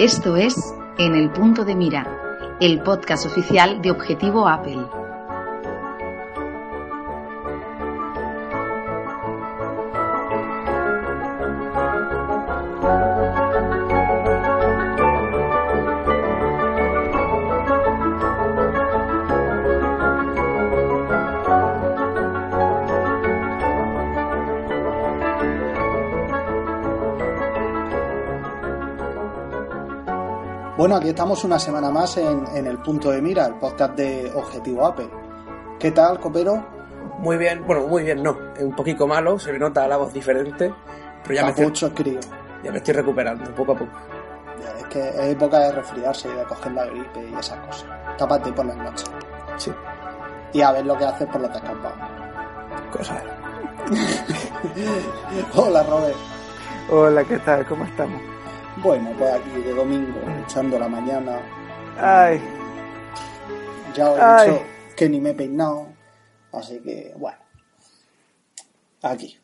Esto es En el punto de mira, el podcast oficial de Objetivo Apple. Aquí estamos una semana más en, en el punto de mira, el podcast de Objetivo Apple. ¿Qué tal, copero? Muy bien, bueno, muy bien, no. Es un poquito malo, se le nota la voz diferente, pero ya me, estoy, crío. ya me estoy recuperando poco a poco. Ya, Es que es época de resfriarse y de coger la gripe y esas cosas. Tápate por las noches. Sí, Y a ver lo que haces por los descampados. cosas. Hola, Robert. Hola, ¿qué tal? ¿Cómo estamos? Bueno, pues aquí de domingo, echando la mañana. Ay, Ya os he Ay. dicho que ni me he peinado. Así que, bueno. Aquí.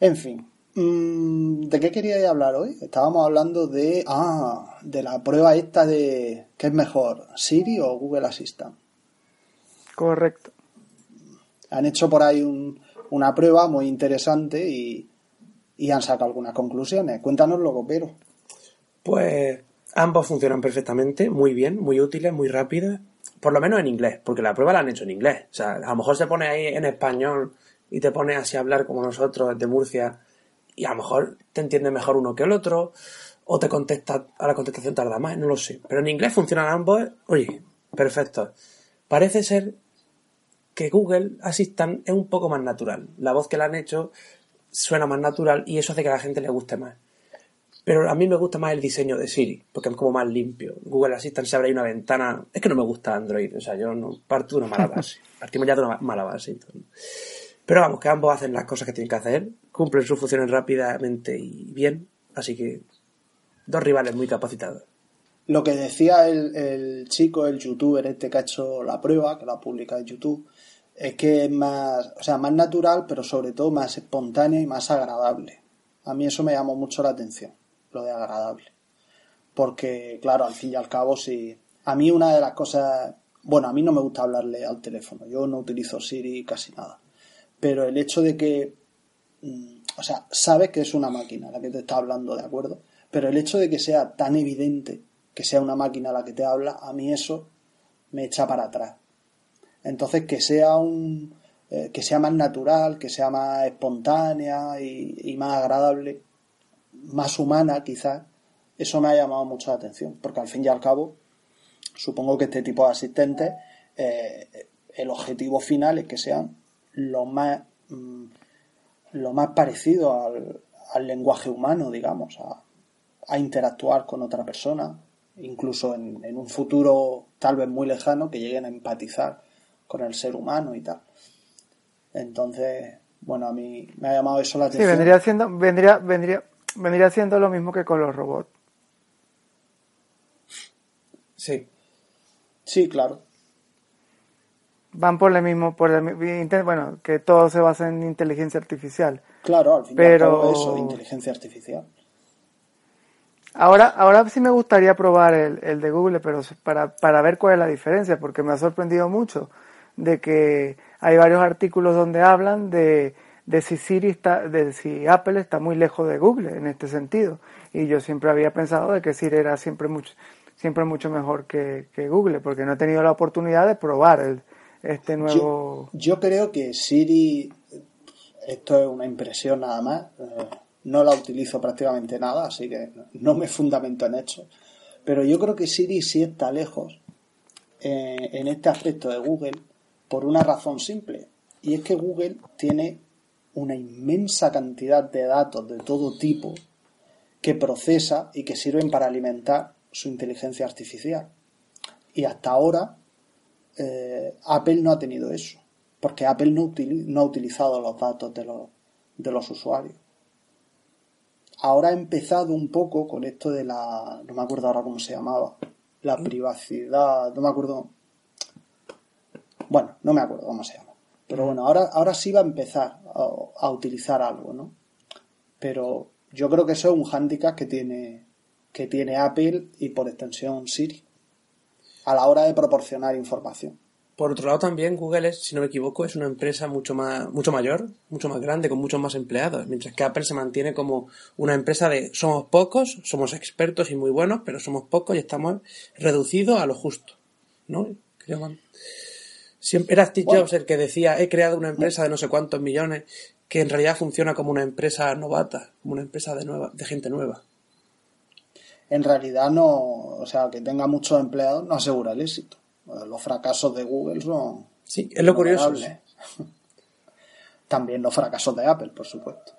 En fin. Mm, ¿De qué queríais hablar hoy? Estábamos hablando de. Ah, de la prueba esta de. ¿Qué es mejor? ¿Siri o Google Assistant? correcto. Han hecho por ahí un- una prueba muy interesante y, y han sacado algunas conclusiones. Cuéntanoslo, copero. Pues ambos funcionan perfectamente, muy bien, muy útiles, muy rápidos, por lo menos en inglés, porque la prueba la han hecho en inglés. O sea, a lo mejor se pone ahí en español y te pone así a hablar como nosotros de Murcia y a lo mejor te entiende mejor uno que el otro o te contesta, a la contestación tarda más, no lo sé. Pero en inglés funcionan ambos, oye, perfecto. Parece ser que Google Assistant es un poco más natural. La voz que le han hecho suena más natural y eso hace que a la gente le guste más. Pero a mí me gusta más el diseño de Siri, porque es como más limpio. Google Assistant se abre ahí una ventana. Es que no me gusta Android, o sea, yo no parto de una mala base. Partimos ya de una mala base. Pero vamos, que ambos hacen las cosas que tienen que hacer, cumplen sus funciones rápidamente y bien, así que dos rivales muy capacitados. Lo que decía el, el chico, el youtuber este que ha hecho la prueba, que la publica en YouTube, es que es más, o sea, más natural, pero sobre todo más espontánea y más agradable. A mí eso me llamó mucho la atención, lo de agradable. Porque, claro, al fin y al cabo, si. A mí una de las cosas. Bueno, a mí no me gusta hablarle al teléfono. Yo no utilizo Siri casi nada. Pero el hecho de que. mm, O sea, sabes que es una máquina la que te está hablando, ¿de acuerdo? Pero el hecho de que sea tan evidente que sea una máquina la que te habla, a mí eso me echa para atrás. Entonces, que sea un. eh, que sea más natural, que sea más espontánea y, y más agradable, más humana quizás, eso me ha llamado mucho la atención, porque al fin y al cabo, supongo que este tipo de asistentes, eh, el objetivo final es que sean lo más, mm, lo más parecido al, al lenguaje humano, digamos, a, a interactuar con otra persona, incluso en, en un futuro tal vez muy lejano, que lleguen a empatizar con el ser humano y tal. Entonces, bueno, a mí me ha llamado eso la Sí, atención. vendría siendo, vendría, vendría, vendría siendo lo mismo que con los robots. Sí, Sí, claro. Van por el mismo, por el, bueno, que todo se basa en inteligencia artificial. Claro, al fin y Pero- cabo eso, inteligencia artificial. Ahora, ahora sí me gustaría probar el, el de Google, pero para, para ver cuál es la diferencia, porque me ha sorprendido mucho de que hay varios artículos donde hablan de, de si Siri está, de si Apple está muy lejos de Google en este sentido. Y yo siempre había pensado de que Siri era siempre mucho, siempre mucho mejor que, que Google, porque no he tenido la oportunidad de probar el, este nuevo... Yo, creo que Siri, esto es una impresión nada más, eh, no la utilizo prácticamente nada, así que no me fundamento en hechos, pero yo creo que Siri sí está lejos eh, en este aspecto de Google por una razón simple, y es que Google tiene una inmensa cantidad de datos de todo tipo que procesa y que sirven para alimentar su inteligencia artificial. Y hasta ahora eh, Apple no ha tenido eso, porque Apple no, no ha utilizado los datos de los, de los usuarios. Ahora ha empezado un poco con esto de la, no me acuerdo ahora cómo se llamaba, la privacidad, no me acuerdo, bueno, no me acuerdo cómo se llama. Pero bueno, ahora, ahora sí va a empezar a, utilizar algo, ¿no? Pero yo creo que eso es un hándicap que tiene, que tiene Apple y por extensión Siri a la hora de proporcionar información. Por otro lado, también Google, es, si no me equivoco, es una empresa mucho más, mucho mayor, mucho más grande, con muchos más empleados, mientras que Apple se mantiene como una empresa de somos pocos, somos expertos y muy buenos, pero somos pocos y estamos reducidos a lo justo, ¿no? Siempre era Steve Jobs el que decía he creado una empresa de no sé cuántos millones que en realidad funciona como una empresa novata, como una empresa de nueva, de gente nueva en realidad no, o sea, que tenga muchos empleados no asegura el éxito. Los fracasos de Google son... Sí, es lo curioso. También los fracasos de Apple, por supuesto.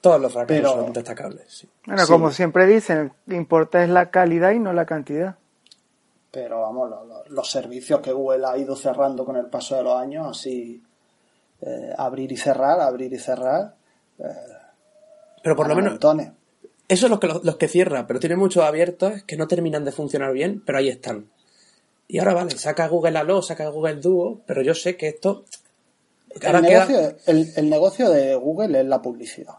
Todos los fracasos son destacables. Bueno, como siempre dicen, lo que importa es la calidad y no la cantidad. Pero vamos, los, servicios que Google ha ido cerrando con el paso de los años, así eh, abrir y cerrar, abrir y cerrar. Eh, pero por lo menos, eso es los que, los, que cierra, pero tiene muchos abiertos que no terminan de funcionar bien, pero ahí están. Y ahora vale, saca Google Allo, saca Google Duo, pero yo sé que esto. El negocio, el, negocio, de Google es la publicidad.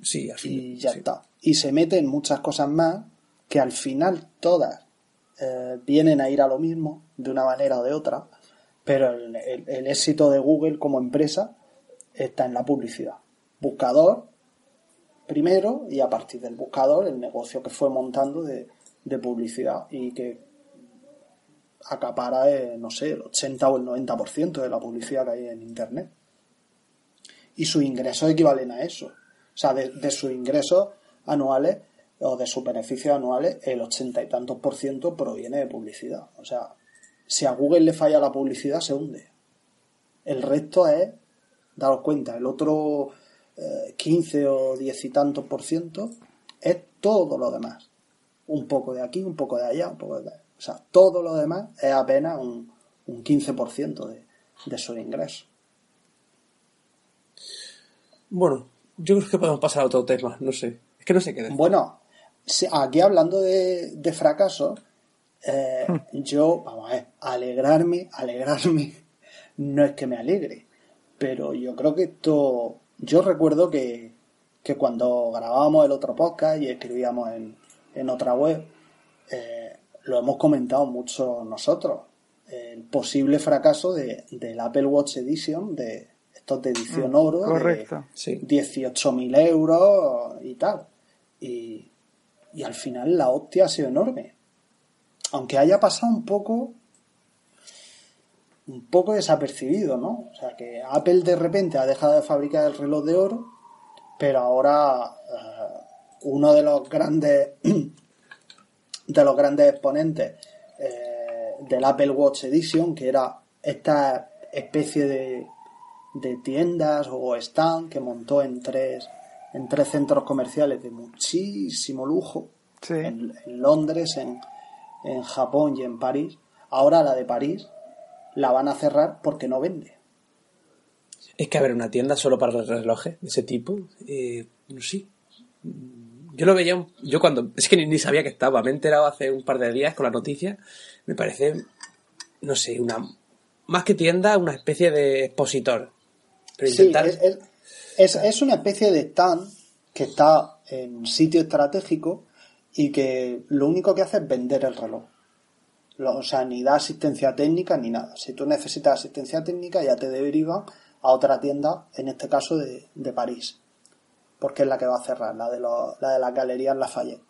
Sí, así. Y ya está. Y se mete en muchas cosas más que al final todas eh, vienen a ir a lo mismo, de una manera o de otra, pero el, éxito de Google como empresa está en la publicidad. Buscador, primero y a partir del buscador el negocio que fue montando de, publicidad y que acapara, eh, no sé, el 80 o el 90% de la publicidad que hay en Internet. Y sus ingresos equivalen a eso. O sea, de, sus ingresos anuales o de sus beneficios anuales, el 80 y tantos por ciento proviene de publicidad. O sea, si a Google le falla la publicidad, se hunde. El resto es, daros cuenta, el otro 15 eh, o 10 y tantos por ciento, es todo lo demás. Un poco de aquí, un poco de allá, un poco de allá. O sea, todo lo demás es apenas un, un 15% de, de su ingreso. Bueno, yo creo que podemos pasar a otro tema, no sé. Es que no sé qué decir. Bueno, aquí hablando de, de fracaso, eh, hmm. yo, vamos a ver, alegrarme, alegrarme, no es que me alegre, pero yo creo que esto yo recuerdo que, cuando grabábamos el otro podcast y escribíamos en, otra web, eh, lo hemos comentado mucho nosotros. El posible fracaso de, del Apple Watch Edition, de estos de edición mm, oro, correcto. de 18.000 euros y tal. Y, y al final la hostia ha sido enorme. Aunque haya pasado un poco un poco desapercibido, ¿no? O sea, que Apple de repente ha dejado de fabricar el reloj de oro, pero ahora eh, uno de los grandes de los grandes exponentes eh, del Apple Watch Edition, que era esta especie de, de tiendas o stand que montó en tres en tres centros comerciales de muchísimo lujo en, en, Londres, en, en Japón y en París. Ahora la de París la van a cerrar porque no vende. Es que, haber una tienda solo para los relojes de ese tipo, eh, sí. Yo lo veía, yo cuando, es que ni, sabía que estaba, me he enterado hace un par de días con la noticia, me parece, no sé, una, más que tienda, una especie de expositor. sí, es, es, una especie de stand que está en sitio estratégico y que lo único que hace es vender el reloj. O sea, ni da asistencia técnica ni nada. Si tú necesitas asistencia técnica, ya te derivan a otra tienda, en este caso de, de París, porque es la que va a cerrar, la de, la de las galerías Lafayette.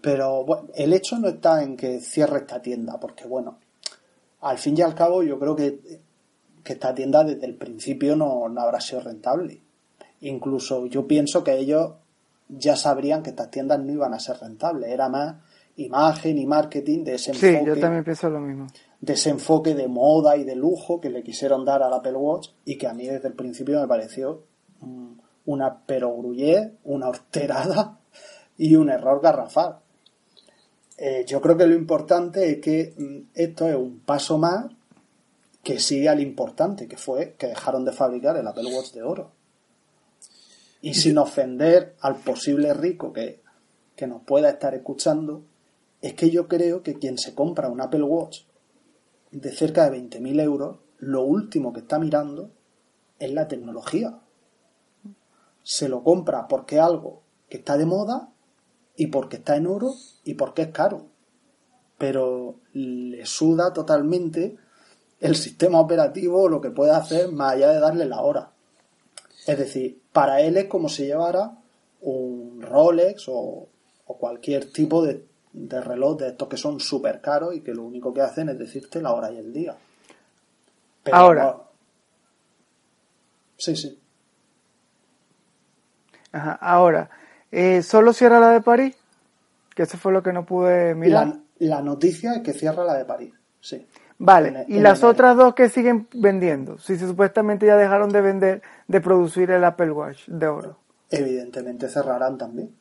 Pero bueno, el hecho no está en que cierre esta tienda, porque bueno, al fin y al cabo yo creo que que esta tienda desde el principio no, no habrá sido rentable. Incluso yo pienso que ellos ya sabrían que estas tiendas no iban a ser rentables. Era más imagen y marketing de ese Sí, yo también pienso lo mismo. de ese enfoque de moda y de lujo que le quisieron dar al Apple Watch y que a mí desde el principio me pareció mm, una perogrullé, una horterada y un error garrafal. Eh, yo creo que lo importante es que mm, esto es un paso más que sigue al importante, que fue que dejaron de fabricar el Apple Watch de oro. Y sin ofender al posible rico que, que nos pueda estar escuchando, es que yo creo que quien se compra un Apple Watch de cerca de 20.000 euros, lo último que está mirando es la tecnología. Se lo compra porque es algo que está de moda y porque está en oro y porque es caro. Pero le suda totalmente el sistema operativo lo que puede hacer más allá de darle la hora. Es decir, para él es como si llevara un Rolex o, o cualquier tipo de, de reloj de estos que son súper caros y que lo único que hacen es decirte la hora y el día. Pero Ahora. no- Sí, sí. Ajá. Ahora, eh, ¿solo cierra la de París? Que eso fue lo que no pude mirar. La, la noticia es que cierra la de París. Sí. Vale, En- y en las enero. otras dos que siguen vendiendo, si se supuestamente ya dejaron de vender, de producir el Apple Watch de oro. Evidentemente cerrarán también.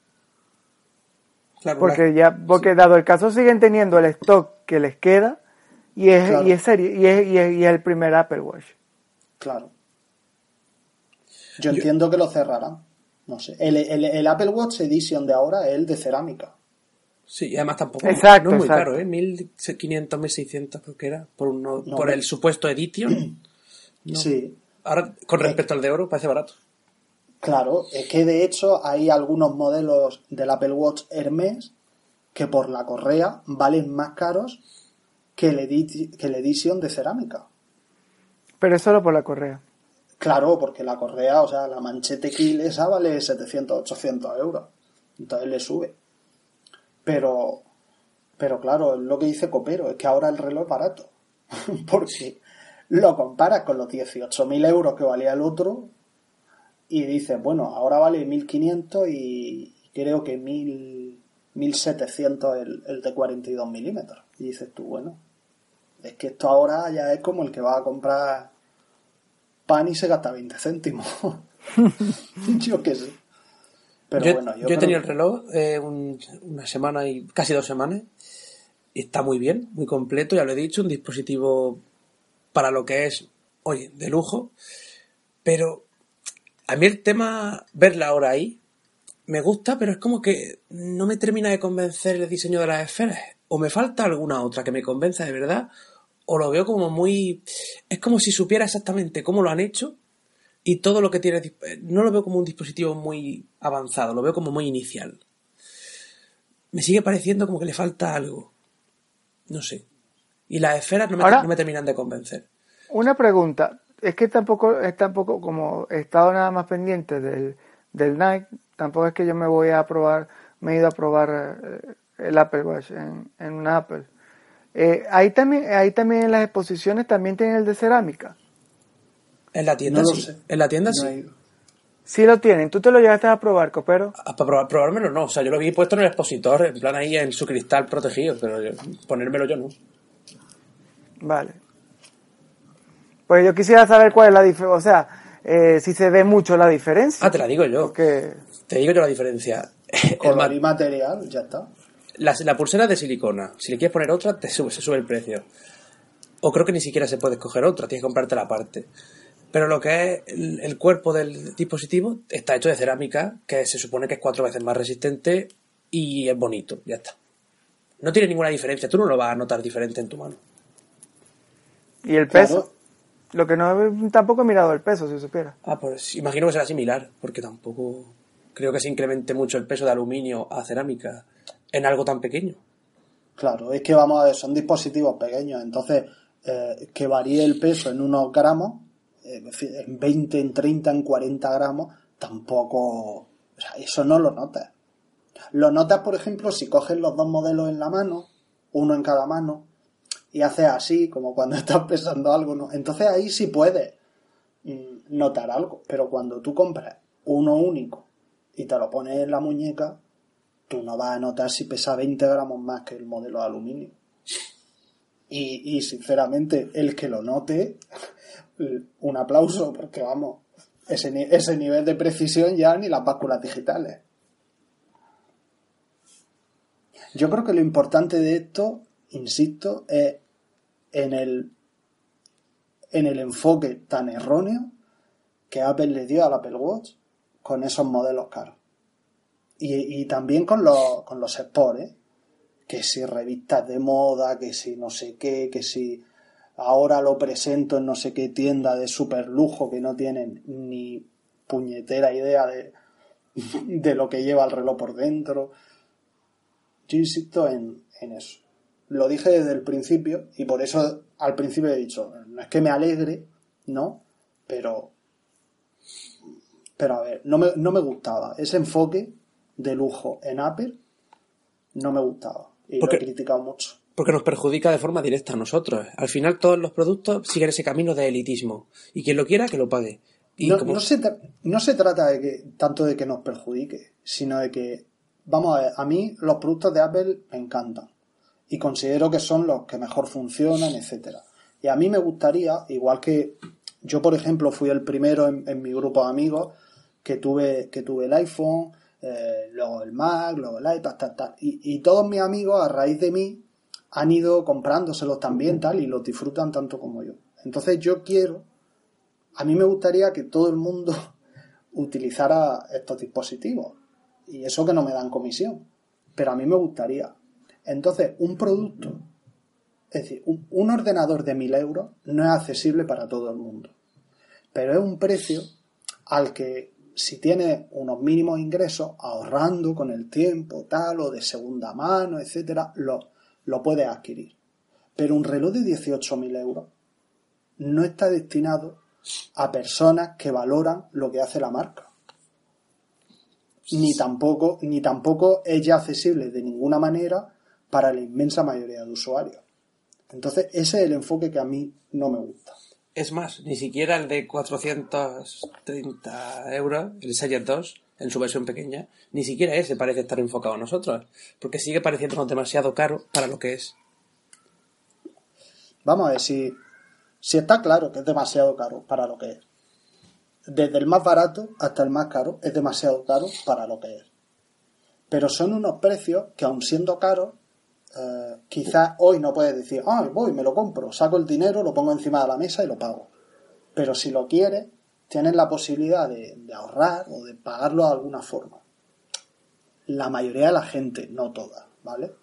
Claro, Porque ya, porque dado el caso siguen teniendo el stock que les queda y es, Claro. y es serie, y es, y es, y es el primer Apple Watch. Claro. Yo entiendo que lo cerrarán. No sé. El, el- el Apple Watch Edition de ahora es el de cerámica. Sí, y además tampoco Exacto, no es muy exacto. caro, ¿eh? 1500, 1600 creo que era, por, uno, No, por no. el supuesto edition. No. Sí. Ahora, con respecto al de oro, parece barato. Claro, es que de hecho hay algunos modelos del Apple Watch Hermes que por la correa valen más caros que el, edi- que el Edition de cerámica. Pero es solo por la correa. Claro, porque la correa, o sea, la manchete kill esa vale 700, 800 euros. Entonces le sube. Pero, pero claro, es lo que dice Copero, es que ahora el reloj es barato. porque lo comparas con los 18.000 euros que valía el otro y dices, bueno, ahora vale 1.500 y creo que 1.000, 1.700 el, el de 42 milímetros. Y dices tú, bueno, es que esto ahora ya es como el que va a comprar pan y se gasta 20 céntimos. yo qué sé. Pero yo bueno, yo, yo he tenido el reloj eh, un- una semana y casi dos semanas. Y está muy bien, muy completo, ya lo he dicho, un dispositivo para lo que es, oye, de lujo. Pero a mí el tema, ver la hora ahí, me gusta, pero es como que no me termina de convencer el diseño de las esferas. O me falta alguna otra que me convenza de verdad, o lo veo como muy... Es como si supiera exactamente cómo lo han hecho y todo lo que tiene... No lo veo como un dispositivo muy avanzado, lo veo como muy inicial. Me sigue pareciendo como que le falta algo. No sé. Y las esferas no me, Ahora- no me terminan de convencer. Una pregunta, es que tampoco, es tampoco como he estado nada más pendiente del, del Nike, tampoco es que yo me voy a probar, me he ido a probar eh, el Apple Watch en, en una Apple. Eh, ahí también, ahí también en las exposiciones también tienen el de cerámica. En la tienda No sí. sé. En la tienda No sí. Sí lo tienen, tú te lo llegaste a probar, copero. Ah, Para probar- probármelo no, o sea, yo lo vi puesto en el expositor, en plan ahí en su cristal protegido, pero yo- ponérmelo yo no. Vale. Pues yo quisiera saber cuál es la diferencia, o sea, eh, si se ve mucho la diferencia. Ah, te la digo yo. Porque Te digo yo la diferencia. Color y material, ya está. la, la pulsera es de silicona. Si le quieres poner otra, te sube, se sube el precio. O creo que ni siquiera se puede escoger otra, tienes que comprarte la parte. Pero lo que es el, el cuerpo del dispositivo está hecho de cerámica, que se supone que es cuatro veces más resistente y es bonito, ya está. No tiene ninguna diferencia, tú no lo vas a notar diferente en tu mano. y el Claro. peso, lo que no he- tampoco he mirado el peso, si supiera. Ah, pues imagino que será similar, porque tampoco creo que se incremente mucho el peso de aluminio a cerámica en algo tan pequeño. Claro, es que vamos a ver, son dispositivos pequeños, entonces eh, que varíe el peso en unos gramos, en 20, en 30, en 40 gramos, tampoco, eso no lo notas. Lo notas, por ejemplo, si coges los dos modelos en la mano, uno en cada mano, y haces así, como cuando estás pesando algo, ¿no? Entonces ahí sí puedes mm, notar algo, pero cuando tú compras uno único y te lo pones en la muñeca, tú no vas a notar si pesa 20 gramos más que el modelo de aluminio. Y, y sinceramente, el que lo note, un aplauso, porque vamos, ese, ese nivel de precisión ya ni las básculas digitales. Yo creo que lo importante de esto, insisto, es en el, en el enfoque tan erróneo que Apple le dio al Apple Watch con esos modelos caros. Y, y también con los, con los Sport, ¿eh? que si revistas de moda, que si no sé qué, que si ahora lo presento en no sé qué tienda de super lujo que no tienen ni puñetera idea de, de lo que lleva el reloj por dentro. Yo insisto en, en eso. Lo dije desde el principio y por eso al principio he dicho, no es que me alegre, ¿no? Pero, pero a ver, no me, no me gustaba. Ese enfoque de lujo en Apple no me gustaba. Y Porque- lo he criticado mucho. Porque nos perjudica de forma directa a nosotros. Al final todos los productos siguen ese camino de elitismo. Y quien lo quiera, que lo pague. Y no, como- no se tra- no se trata de que tanto de que nos perjudique, sino de que, vamos a ver, a mí los productos de Apple me encantan y considero que son los que mejor funcionan, etcétera. Y a mí me gustaría, igual que yo, por ejemplo, fui el primero en, en mi grupo de amigos que tuve, que tuve el iPhone, eh, luego el Mac, luego el iPad, tal, tal. Y, y todos mis amigos, a raíz de mí, han ido comprándoselos también, tal, y los disfrutan tanto como yo. Entonces yo quiero a mí me gustaría que todo el mundo utilizara estos dispositivos. Y eso que no me dan comisión. Pero a mí me gustaría. Entonces, un producto, es decir, un, un ordenador de 1000 euros no es accesible para todo el mundo. Pero es un precio al que si tienes unos mínimos ingresos, ahorrando con el tiempo, tal, o de segunda mano, etcétera, lo, lo puedes adquirir. Pero un reloj de 18.000 euros no está destinado a personas que valoran lo que hace la marca. Ni tampoco, ni tampoco es ya accesible de ninguna manera para la inmensa mayoría de usuarios. Entonces, ese es el enfoque que a mí no me gusta. Es más, ni siquiera el de 430 euros, el Series 2, en su versión pequeña, ni siquiera ese parece estar enfocado a nosotros. Porque sigue pareciéndonos demasiado caro para lo que es. Vamos a ver si, si está claro que es demasiado caro para lo que es. Desde el más barato hasta el más caro es demasiado caro para lo que es. Pero son unos precios que aun siendo caros, eh, quizás hoy no puedes decir, ah, voy, me lo compro, saco el dinero, lo pongo encima de la mesa y lo pago. Pero si lo quieres, tienes la posibilidad de, ahorrar o de pagarlo de alguna forma. La mayoría de la gente, no toda, ¿vale?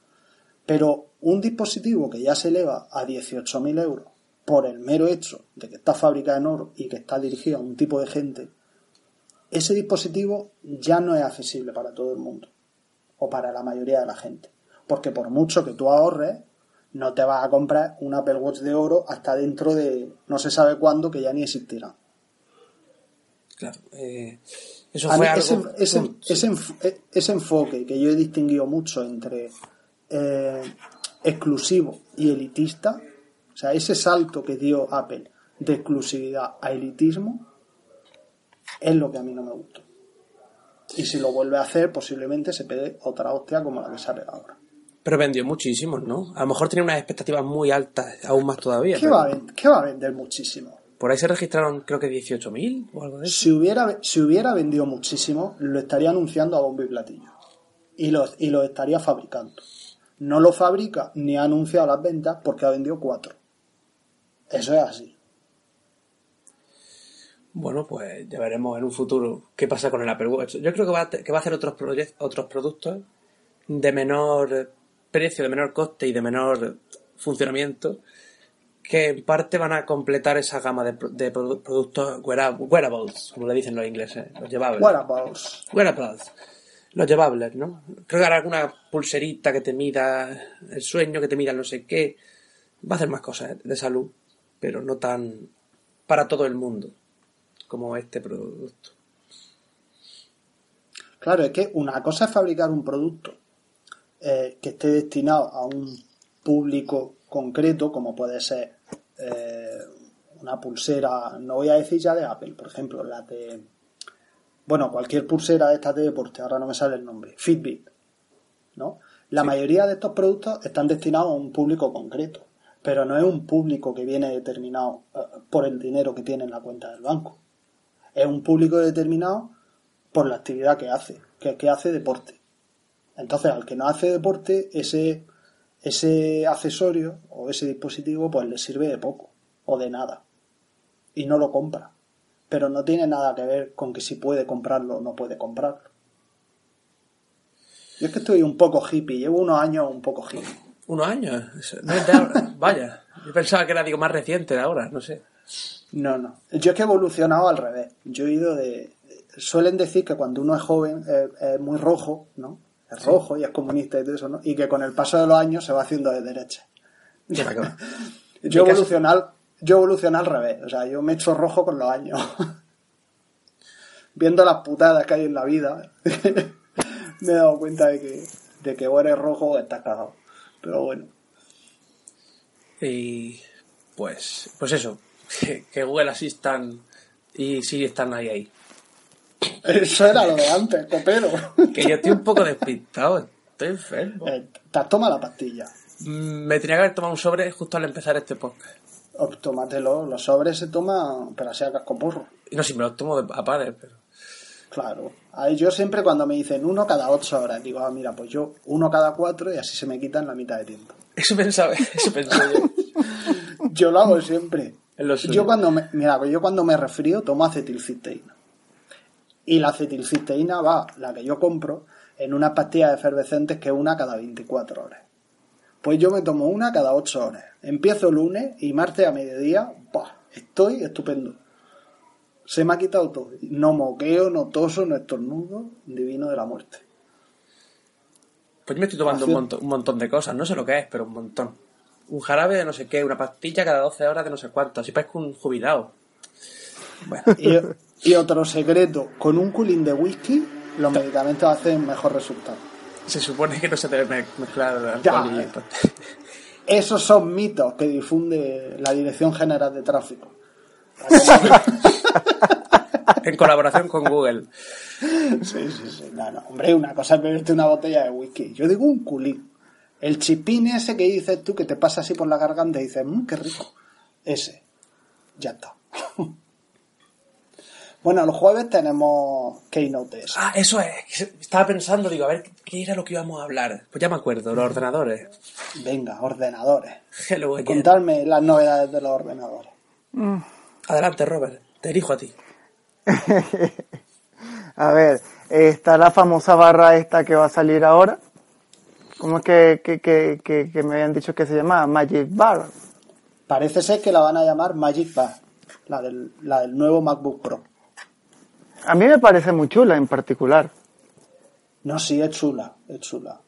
Pero un dispositivo que ya se eleva a 18.000 euros por el mero hecho de que está fabricado en oro y que está dirigido a un tipo de gente, ese dispositivo ya no es accesible para todo el mundo o para la mayoría de la gente. Porque por mucho que tú ahorres, no te vas a comprar un Apple Watch de oro hasta dentro de no se sabe cuándo que ya ni existirá. Claro. eh, eso fue algo. ese, ese- ese enf- e- ese enfoque que yo he distinguido mucho entre eh, exclusivo y elitista, o sea, ese salto que dio Apple de exclusividad a elitismo, es lo que a mí no me gustó. Y si lo vuelve a hacer, posiblemente se pegue otra hostia como la que sale ahora. Pero vendió muchísimos, ¿no? A lo mejor tenía unas expectativas muy altas, aún más todavía. ¿Qué pero va, a ven- qué va a vender muchísimo? Por ahí se registraron, creo que 18.000 o algo de eso. Si hubiera, si hubiera vendido muchísimo, lo estaría anunciando a bombo y platillo. Y lo, y lo estaría fabricando. No lo fabrica ni ha anunciado las ventas porque ha vendido cuatro. Eso es así. Bueno, pues ya veremos en un futuro qué pasa con el Apple Watch. Yo creo que va a, que va a hacer otros, otros productos de menor precio, de menor coste y de menor funcionamiento que en parte van a completar esa gama de, de produ- productos weara- wearables, como le dicen los ingleses, los llevables. Wearables. Wearables. Los llevables, ¿no? Creo que hará alguna pulserita que te mida el sueño, que te mida no sé qué. Va a hacer más cosas de salud, pero no tan para todo el mundo como este producto. Claro, es que una cosa es fabricar un producto eh, que esté destinado a un público concreto, como puede ser eh, una pulsera, no voy a decir ya de Apple, por ejemplo, la de, bueno, cualquier pulsera de estas de deporte, ahora no me sale el nombre, Fitbit, ¿no? La mayoría de estos productos están destinados a un público concreto, pero no es un público que viene determinado eh, por el dinero que tiene en la cuenta del banco. Es un público determinado por la actividad que hace, que es que hace deporte. Entonces, al que no hace deporte, ese, ese accesorio o ese dispositivo pues le sirve de poco o de nada. Y no lo compra. Pero no tiene nada que ver con que si puede comprarlo o no puede comprarlo. Yo es que estoy un poco hippie, llevo unos años un poco hippie. ¿Unos años? No es de ahora. Vaya, yo pensaba que era digo más reciente de ahora, no sé. No, no. Yo es que he evolucionado al revés. Yo he ido de... Suelen decir que cuando uno es joven eh, es muy rojo, ¿no? Es rojo y es comunista y todo eso, ¿no? Y que con el paso de los años se va haciendo de derecha. Yo Mi caso- evolucioné, al, yo evolucioné al revés. O sea, yo me he hecho rojo con los años. Viendo las putadas que hay en la vida, me he dado cuenta de que, de que o eres rojo o estás cagado. Pero bueno. Y pues, pues eso, que, Google Assistant y Siri están ahí ahí. Eso era lo de antes, copero. Que yo estoy un poco despistado, estoy enfermo. Eh, te has tomado la pastilla. Mm, Me tenía que haber tomado un sobre justo al empezar este podcast. Tómatelo. Los sobres se toman, pero así a cascoporro. Y no, si me lo tomo de- a pares, pero... Claro. Ahí yo siempre cuando me dicen uno cada ocho horas, digo, ah, mira, pues yo uno cada cuatro y así se me quitan la mitad de tiempo. Eso pensaba, eso pensé yo. Yo lo hago siempre. Yo cuando me, mira, yo cuando me resfrío tomo acetilcisteína. Y la acetilcisteína va, la que yo compro, en unas pastillas efervescentes que es una cada 24 horas. Pues yo me tomo una cada 8 horas. Empiezo el lunes y martes a mediodía, ¡buah! estoy estupendo. Se me ha quitado todo. No moqueo, no toso, no estornudo. Divino de la muerte. Pues yo me estoy tomando un montón, un montón de cosas, no sé lo que es, pero un montón. Un jarabe de no sé qué, una pastilla cada 12 horas de no sé cuánto, así parezco un jubilado. Bueno, Y, y otro secreto, con un culín de whisky, los medicamentos hacen mejor resultado. se supone que no se debe me- mezclar alcohol Ya, y. Esos son mitos que difunde la Dirección General de Tráfico. En colaboración con Google. Sí, sí, sí. No, no. Hombre, una cosa es beberte una botella de whisky. Yo digo un culín. El chipín ese que dices tú, que te pasa así por la garganta y dices, mmm, qué rico. Ese. Ya está. Bueno, el jueves tenemos Keynote ese. Ah, eso es. Estaba pensando, digo, a ver, ¿qué era lo que íbamos a hablar? Pues ya me acuerdo, los ordenadores. Venga, ordenadores. Hello again. Contarme las novedades de los ordenadores. Adelante, Robert. Te dirijo a ti. A ver, está la famosa barra esta que va a salir ahora. ¿Cómo es que, que, que, que, que me habían dicho que se llamaba? Magic Bar. Parece ser que la van a llamar Magic Bar, la del, la del nuevo MacBook Pro. A mí me parece muy chula en particular. No, sí, es chula, es chula.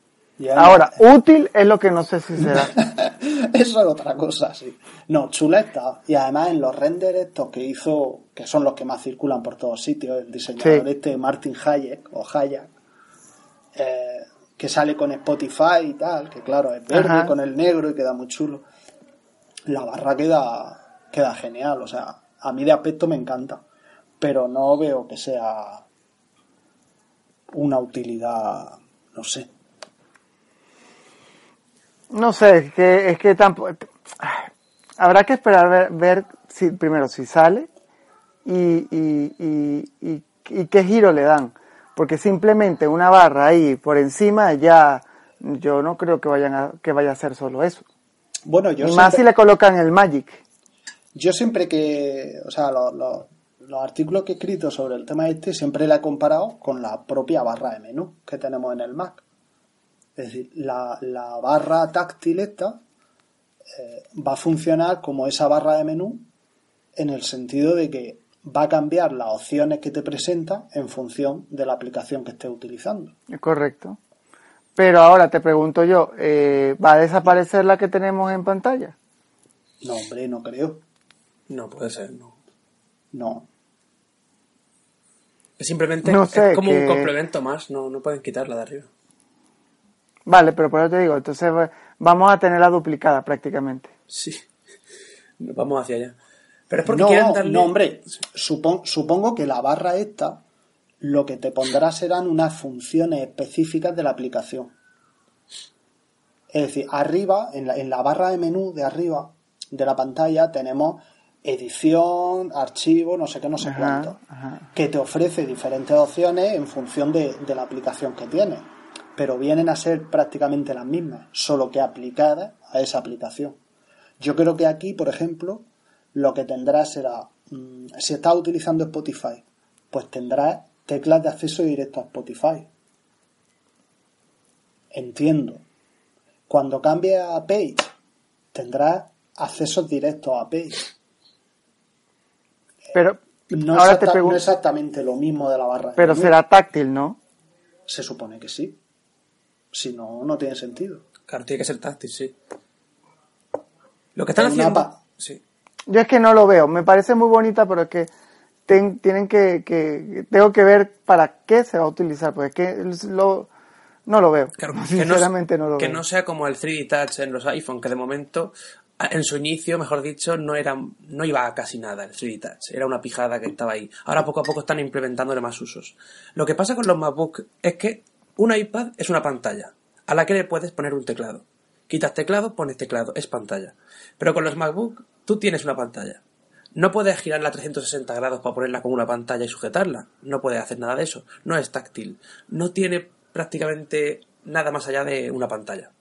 Ahora, útil es lo que no sé si será. Eso es otra cosa, sí. No, chula está. Y además en los renders estos que hizo, que son los que más circulan por todos sitios, el diseñador Sí. este Martin Hayek, o Hayek, eh, que sale con Spotify y tal, que claro, es verde Ajá. con el negro y queda muy chulo. La barra queda, queda genial, o sea, a mí de aspecto me encanta, pero no veo que sea una utilidad, no sé. No sé, es que, es que tampoco... Habrá que esperar ver, ver si, primero si sale y, y, y, y, qué giro le dan. Porque simplemente una barra ahí por encima ya yo no creo que vayan a, que vaya a ser solo eso. Bueno, yo y más si le colocan el Magic. Yo siempre que, o sea, los, los- los artículos que he escrito sobre el tema este siempre la he comparado con la propia barra de menú que tenemos en el Mac. Es decir, la, la barra táctil esta eh, va a funcionar como esa barra de menú en el sentido de que va a cambiar las opciones que te presenta en función de la aplicación que estés utilizando. Correcto. Pero ahora te pregunto yo, eh, ¿va a desaparecer la que tenemos en pantalla? No, hombre, no creo. No puede ser, no. No. Simplemente No sé, es como que- un complemento más, no, no pueden quitarla de arriba. Vale, pero por eso te digo, entonces va- vamos a tenerla duplicada prácticamente. Sí. Vamos hacia allá. Pero es porque no, quieren darle... no, hombre, supon- supongo que la barra esta lo que te pondrá serán unas funciones específicas de la aplicación. Es decir, arriba, en la, en la barra de menú de arriba de la pantalla tenemos edición, archivo, no sé qué, no sé Ajá, cuánto, ajá. que te ofrece diferentes opciones en función de, de la aplicación que tienes, pero vienen a ser prácticamente las mismas, solo que aplicadas a esa aplicación. Yo creo que aquí, por ejemplo, lo que tendrás será, mm, si estás utilizando Spotify, pues tendrás teclas de acceso directo a Spotify. Entiendo. Cuando cambies a Page, tendrás accesos directos a Page. Pero No, ahora exacta- te no pregunto, exactamente lo mismo de la barra. pero será táctil, ¿no? Se supone que sí. Si no, no tiene sentido. Claro, tiene que ser táctil, sí. Lo que están haciendo... Sí. Yo es que no lo veo. Me parece muy bonita, pero es que ten- tienen que, que tengo que ver para qué se va a utilizar, porque es que lo, no lo veo. Claro, que no, Sinceramente no, lo que veo. no sea como el 3D Touch en los iPhone, que de momento, en su inicio, mejor dicho, no era, no iba a casi nada el 3D Touch. Era una pijada que estaba ahí. Ahora poco a poco están implementándole más usos. Lo que pasa con los MacBook es que un iPad es una pantalla a la que le puedes poner un teclado. Quitas teclado, pones teclado, es pantalla. Pero con los MacBook, tú tienes una pantalla. No puedes girarla a 360 grados para ponerla como una pantalla y sujetarla. No puedes hacer nada de eso. No es táctil. No tiene prácticamente nada más allá de una pantalla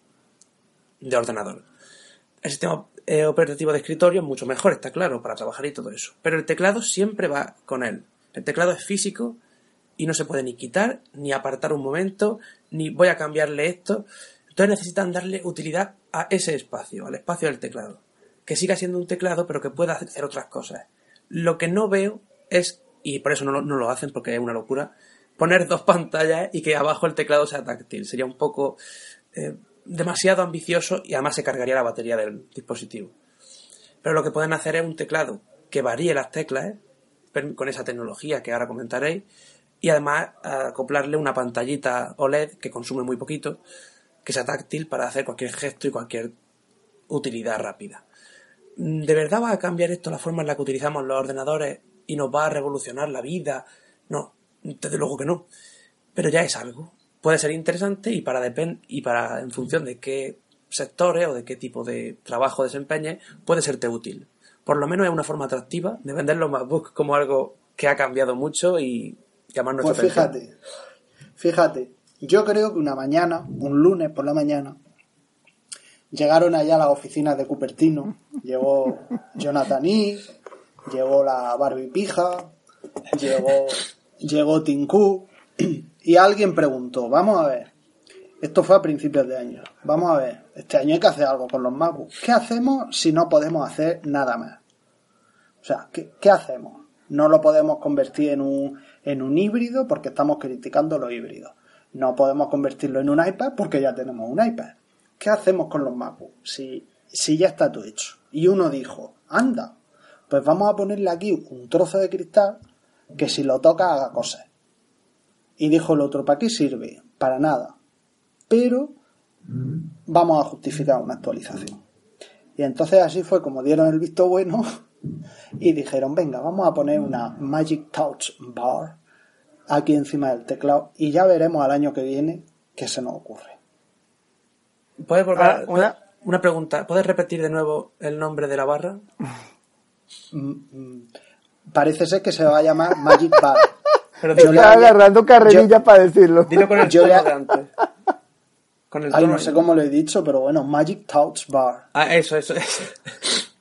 de ordenador. El sistema eh, operativo de escritorio es mucho mejor, está claro, para trabajar y todo eso. Pero el teclado siempre va con él. El teclado es físico y no se puede ni quitar, ni apartar un momento, ni voy a cambiarle esto. Entonces necesitan darle utilidad a ese espacio, al espacio del teclado. Que siga siendo un teclado, pero que pueda hacer otras cosas. Lo que no veo es, y por eso no no lo hacen, porque es una locura, poner dos pantallas y que abajo el teclado sea táctil. Sería un poco eh, demasiado ambicioso y además se cargaría la batería del dispositivo. Pero lo que pueden hacer es un teclado que varíe las teclas ¿eh? con esa tecnología que ahora comentaréis y además acoplarle una pantallita OLED que consume muy poquito, que sea táctil para hacer cualquier gesto y cualquier utilidad rápida. Mm, ¿De verdad va a cambiar esto la forma en la que utilizamos los ordenadores y nos va a revolucionar la vida? No, desde luego que no. Pero ya es algo. Puede ser interesante y para y para en función de qué sectores o de qué tipo de trabajo desempeñes puede serte útil. Por lo menos es una forma atractiva de vender los MacBooks como algo que ha cambiado mucho y llamar nuestra Pues atención. fíjate, fíjate, yo creo que una mañana, un lunes por la mañana, llegaron allá a las oficinas de Cupertino, llegó Jonathan Ive, llegó la Barbie Pija, llegó, llegó Cook, y alguien preguntó, vamos a ver, esto fue a principios de año, vamos a ver, este año hay que hacer algo con los MacBooks, ¿qué hacemos si no podemos hacer nada más? O sea, ¿qué, hacemos? No lo podemos convertir en un, en un híbrido porque estamos criticando los híbridos. No podemos convertirlo en un iPad porque ya tenemos un iPad. ¿Qué hacemos con los MacBook? Si, si ya está todo hecho. Y uno dijo, anda, pues vamos a ponerle aquí un trozo de cristal que si lo toca haga cosas. Y dijo el otro, ¿para qué sirve? Para nada. Pero vamos a justificar una actualización. Y entonces así fue como dieron el visto bueno y dijeron, venga, vamos a poner una Magic Touch Bar aquí encima del teclado y ya veremos al año que viene qué se nos ocurre. ¿Puedes volver Ah, una pregunta. ¿Puedes repetir de nuevo el nombre de la barra? Mm, mm, Parece ser que se va a llamar Magic Bar. Pero Yo le- Está agarrando carrerilla yo- para decirlo. dilo con el Yo tono le- de antes. Con el Ay, tono- no sé cómo lo he dicho, pero bueno, Magic Touch Bar. Ah, eso, eso, eso.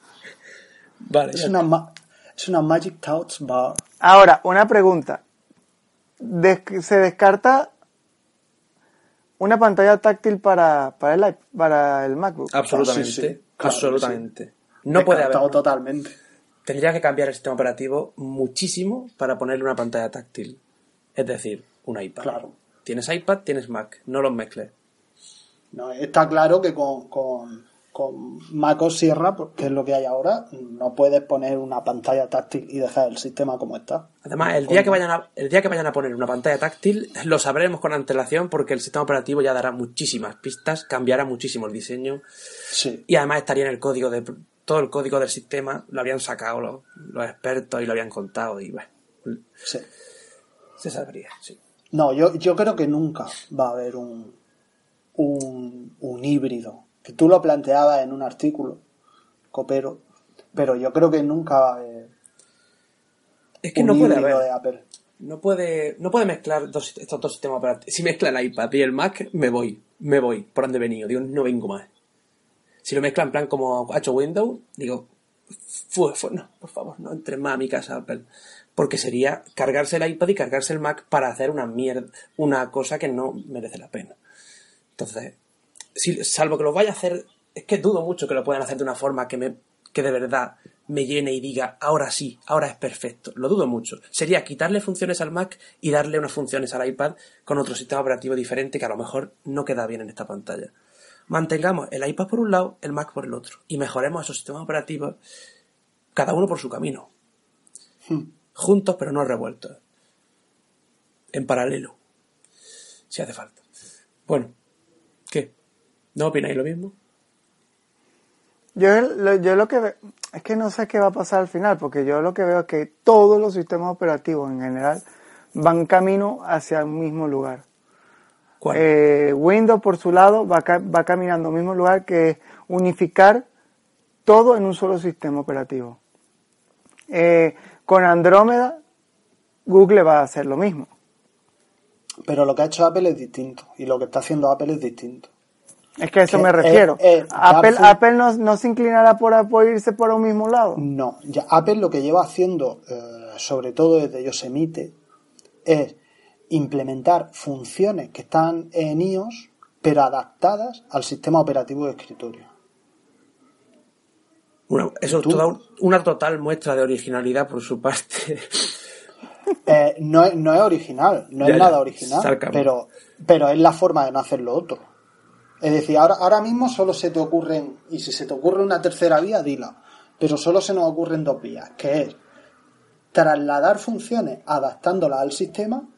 vale, Es ya una, ma- es una Magic Touch Bar. Ahora, una pregunta. Des- ¿Se descarta una pantalla táctil para, para, el, para el MacBook? Absolutamente. Sí, sí, claro, absolutamente. No puede haber. totalmente. Tendría que cambiar el sistema operativo muchísimo para ponerle una pantalla táctil. Es decir, un iPad. Claro. Tienes iPad, tienes Mac. No los mezcles. No, está claro que con, con, con MacOS Sierra, pues, que es lo que hay ahora, no puedes poner una pantalla táctil y dejar el sistema como está. Además, el día, que vayan a, el día que vayan a poner una pantalla táctil, lo sabremos con antelación porque el sistema operativo ya dará muchísimas pistas, cambiará muchísimo el diseño. Sí. Y además estaría en el código de todo el código del sistema, lo habrían sacado los, los expertos y lo habían contado y bueno, sí. se sabría, sí. No, yo, yo creo que nunca va a haber un, un, un híbrido. Que tú lo planteabas en un artículo, copero, pero yo creo que nunca va a haber Es que un no puede híbrido haber. de Apple. No puede, no puede mezclar dos- estos dos sistemas operativos. Si mezcla el iPad y el Mac, me voy, me voy, por donde he venido. Digo, no vengo más. Si lo mezcla en plan como ha hecho Windows, digo, fu- fu- no, por favor, no entres más a mi casa, Apple. Porque sería cargarse el iPad y cargarse el Mac para hacer una mierda, una cosa que no merece la pena. Entonces, si, salvo que lo vaya a hacer, es que dudo mucho que lo puedan hacer de una forma que me, que de verdad me llene y diga, ahora sí, ahora es perfecto. Lo dudo mucho. Sería quitarle funciones al Mac y darle unas funciones al iPad con otro sistema operativo diferente que a lo mejor no queda bien en esta pantalla. Mantengamos el iPad por un lado, el Mac por el otro, y mejoremos esos sistemas operativos, cada uno por su camino. Juntos pero no revueltos. En paralelo. Si hace falta. Bueno, ¿qué? ¿No opináis lo mismo? Yo lo, yo lo que ve- es que no sé qué va a pasar al final, porque yo lo que veo es que todos los sistemas operativos en general van camino hacia un mismo lugar. ¿Cuál? Eh, Windows por su lado va, va caminando al mismo lugar que es unificar todo en un solo sistema operativo. Eh, con Andrómeda, Google va a hacer lo mismo. Pero lo que ha hecho Apple es distinto y lo que está haciendo Apple es distinto. Es que a eso Que, me eh, refiero. Apple, no, no se inclinará por, por irse por un mismo lado. No, ya Apple lo que lleva haciendo, eh, sobre todo desde Yosemite, es implementar funciones que están en iOS, pero adaptadas al sistema operativo de escritorio. Una- eso es toda un- una total muestra de originalidad por su parte. Eh, no, es, no es original, no Ya, es nada original, pero, pero es la forma de no hacerlo otro. Es decir, ahora, ahora mismo solo se te ocurren, y si se te ocurre una tercera vía, dila, pero solo se nos ocurren dos vías, que es trasladar funciones adaptándolas al sistema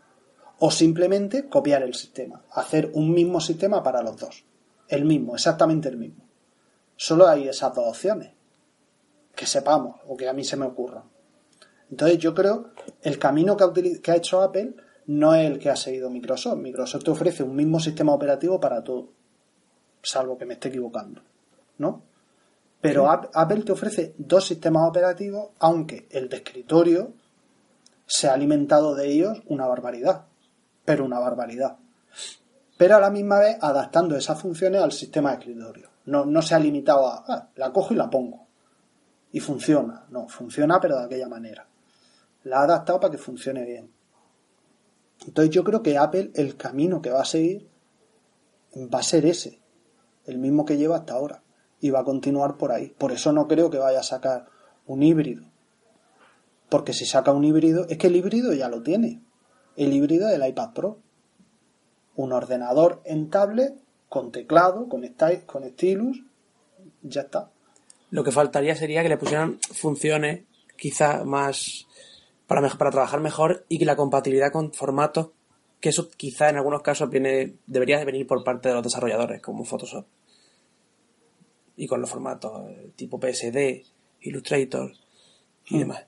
o simplemente copiar el sistema, hacer un mismo sistema para los dos, el mismo, exactamente el mismo. Solo hay esas dos opciones, que sepamos o que a mí se me ocurran. Entonces yo creo el camino que ha, utili- que ha hecho Apple no es el que ha seguido Microsoft. Microsoft te ofrece un mismo sistema operativo para todo, salvo que me esté equivocando, ¿no? Pero Ap- Apple te ofrece dos sistemas operativos, aunque el de escritorio se ha alimentado de ellos una barbaridad, pero una barbaridad. Pero a la misma vez adaptando esas funciones al sistema de escritorio. No, se ha limitado a, "Ah, la cojo y la pongo. Y funciona. No, funciona pero de aquella manera. La ha adaptado para que funcione bien. Entonces yo creo que Apple, el camino que va a seguir, va a ser ese. El mismo que lleva hasta ahora. Y va a continuar por ahí. Por eso no creo que vaya a sacar un híbrido. Porque si saca un híbrido, es que el híbrido ya lo tiene. El híbrido del iPad Pro. Un ordenador en tablet, con teclado, con, con stylus, ya está. Lo que faltaría sería que le pusieran funciones quizá más para, mej- para trabajar mejor y que la compatibilidad con formatos, que eso quizá en algunos casos viene, debería de venir por parte de los desarrolladores, como Photoshop. Y con los formatos eh, tipo PSD, Illustrator y Hmm. demás.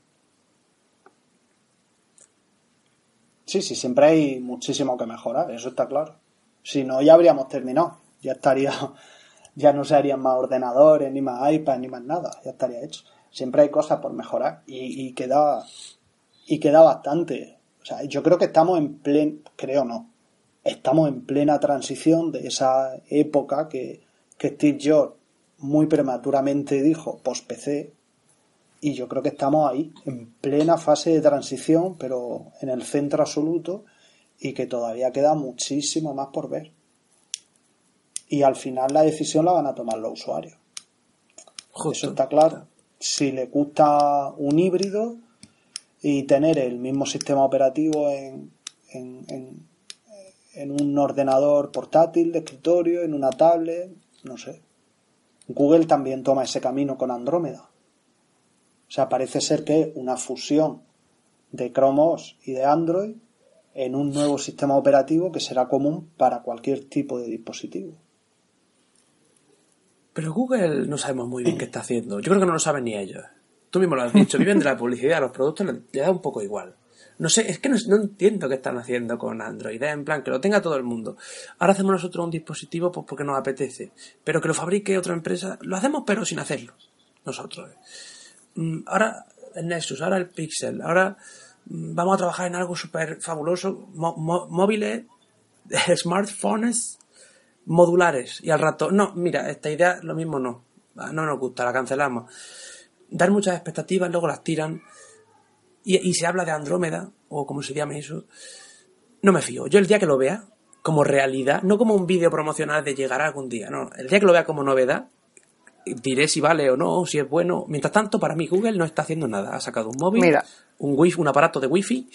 Sí, sí, siempre hay muchísimo que mejorar, eso está claro. Si no, ya habríamos terminado. Ya estaría, ya no se harían más ordenadores, ni más iPad, ni más nada. Ya estaría hecho. Siempre hay cosas por mejorar y, queda, y queda bastante. O sea, yo creo que estamos en pleno, creo no, estamos en plena transición de esa época que, que Steve Jobs muy prematuramente dijo post-PC, y yo creo que estamos ahí, en plena fase de transición, pero en el centro absoluto, y que todavía queda muchísimo más por ver. Y al final la decisión la van a tomar los usuarios. Justo. Eso está claro. Si le gusta un híbrido y tener el mismo sistema operativo en, en, en, en un ordenador portátil de escritorio, en una tablet, no sé. Google también toma ese camino con Andrómeda. O sea, parece ser que es una fusión de Chrome OS y de Android en un nuevo sistema operativo que será común para cualquier tipo de dispositivo. Pero Google no sabemos muy bien qué está haciendo. Yo creo que no lo saben ni ellos. Tú mismo lo has dicho, viven de la publicidad, los productos les, da un poco igual. No sé, es que no, entiendo qué están haciendo con Android, ¿eh? en plan, que lo tenga todo el mundo. Ahora hacemos nosotros un dispositivo pues porque nos apetece, pero que lo fabrique otra empresa, lo hacemos pero sin hacerlo, nosotros. ¿eh? Mm, ahora el Nexus, ahora el Pixel, ahora mm, vamos a trabajar en algo súper fabuloso, móviles, smartphones modulares, y al rato, no, mira, esta idea lo mismo no, no nos gusta, la cancelamos dar muchas expectativas, luego las tiran y, se habla de Andrómeda, o como se llame eso. No me fío. Yo el día que lo vea, como realidad, no como un vídeo promocional de llegar algún día, no. El día que lo vea como novedad, diré si vale o no, si es bueno. Mientras tanto, para mí Google no está haciendo nada. Ha sacado un móvil, un wifi, un aparato de wifi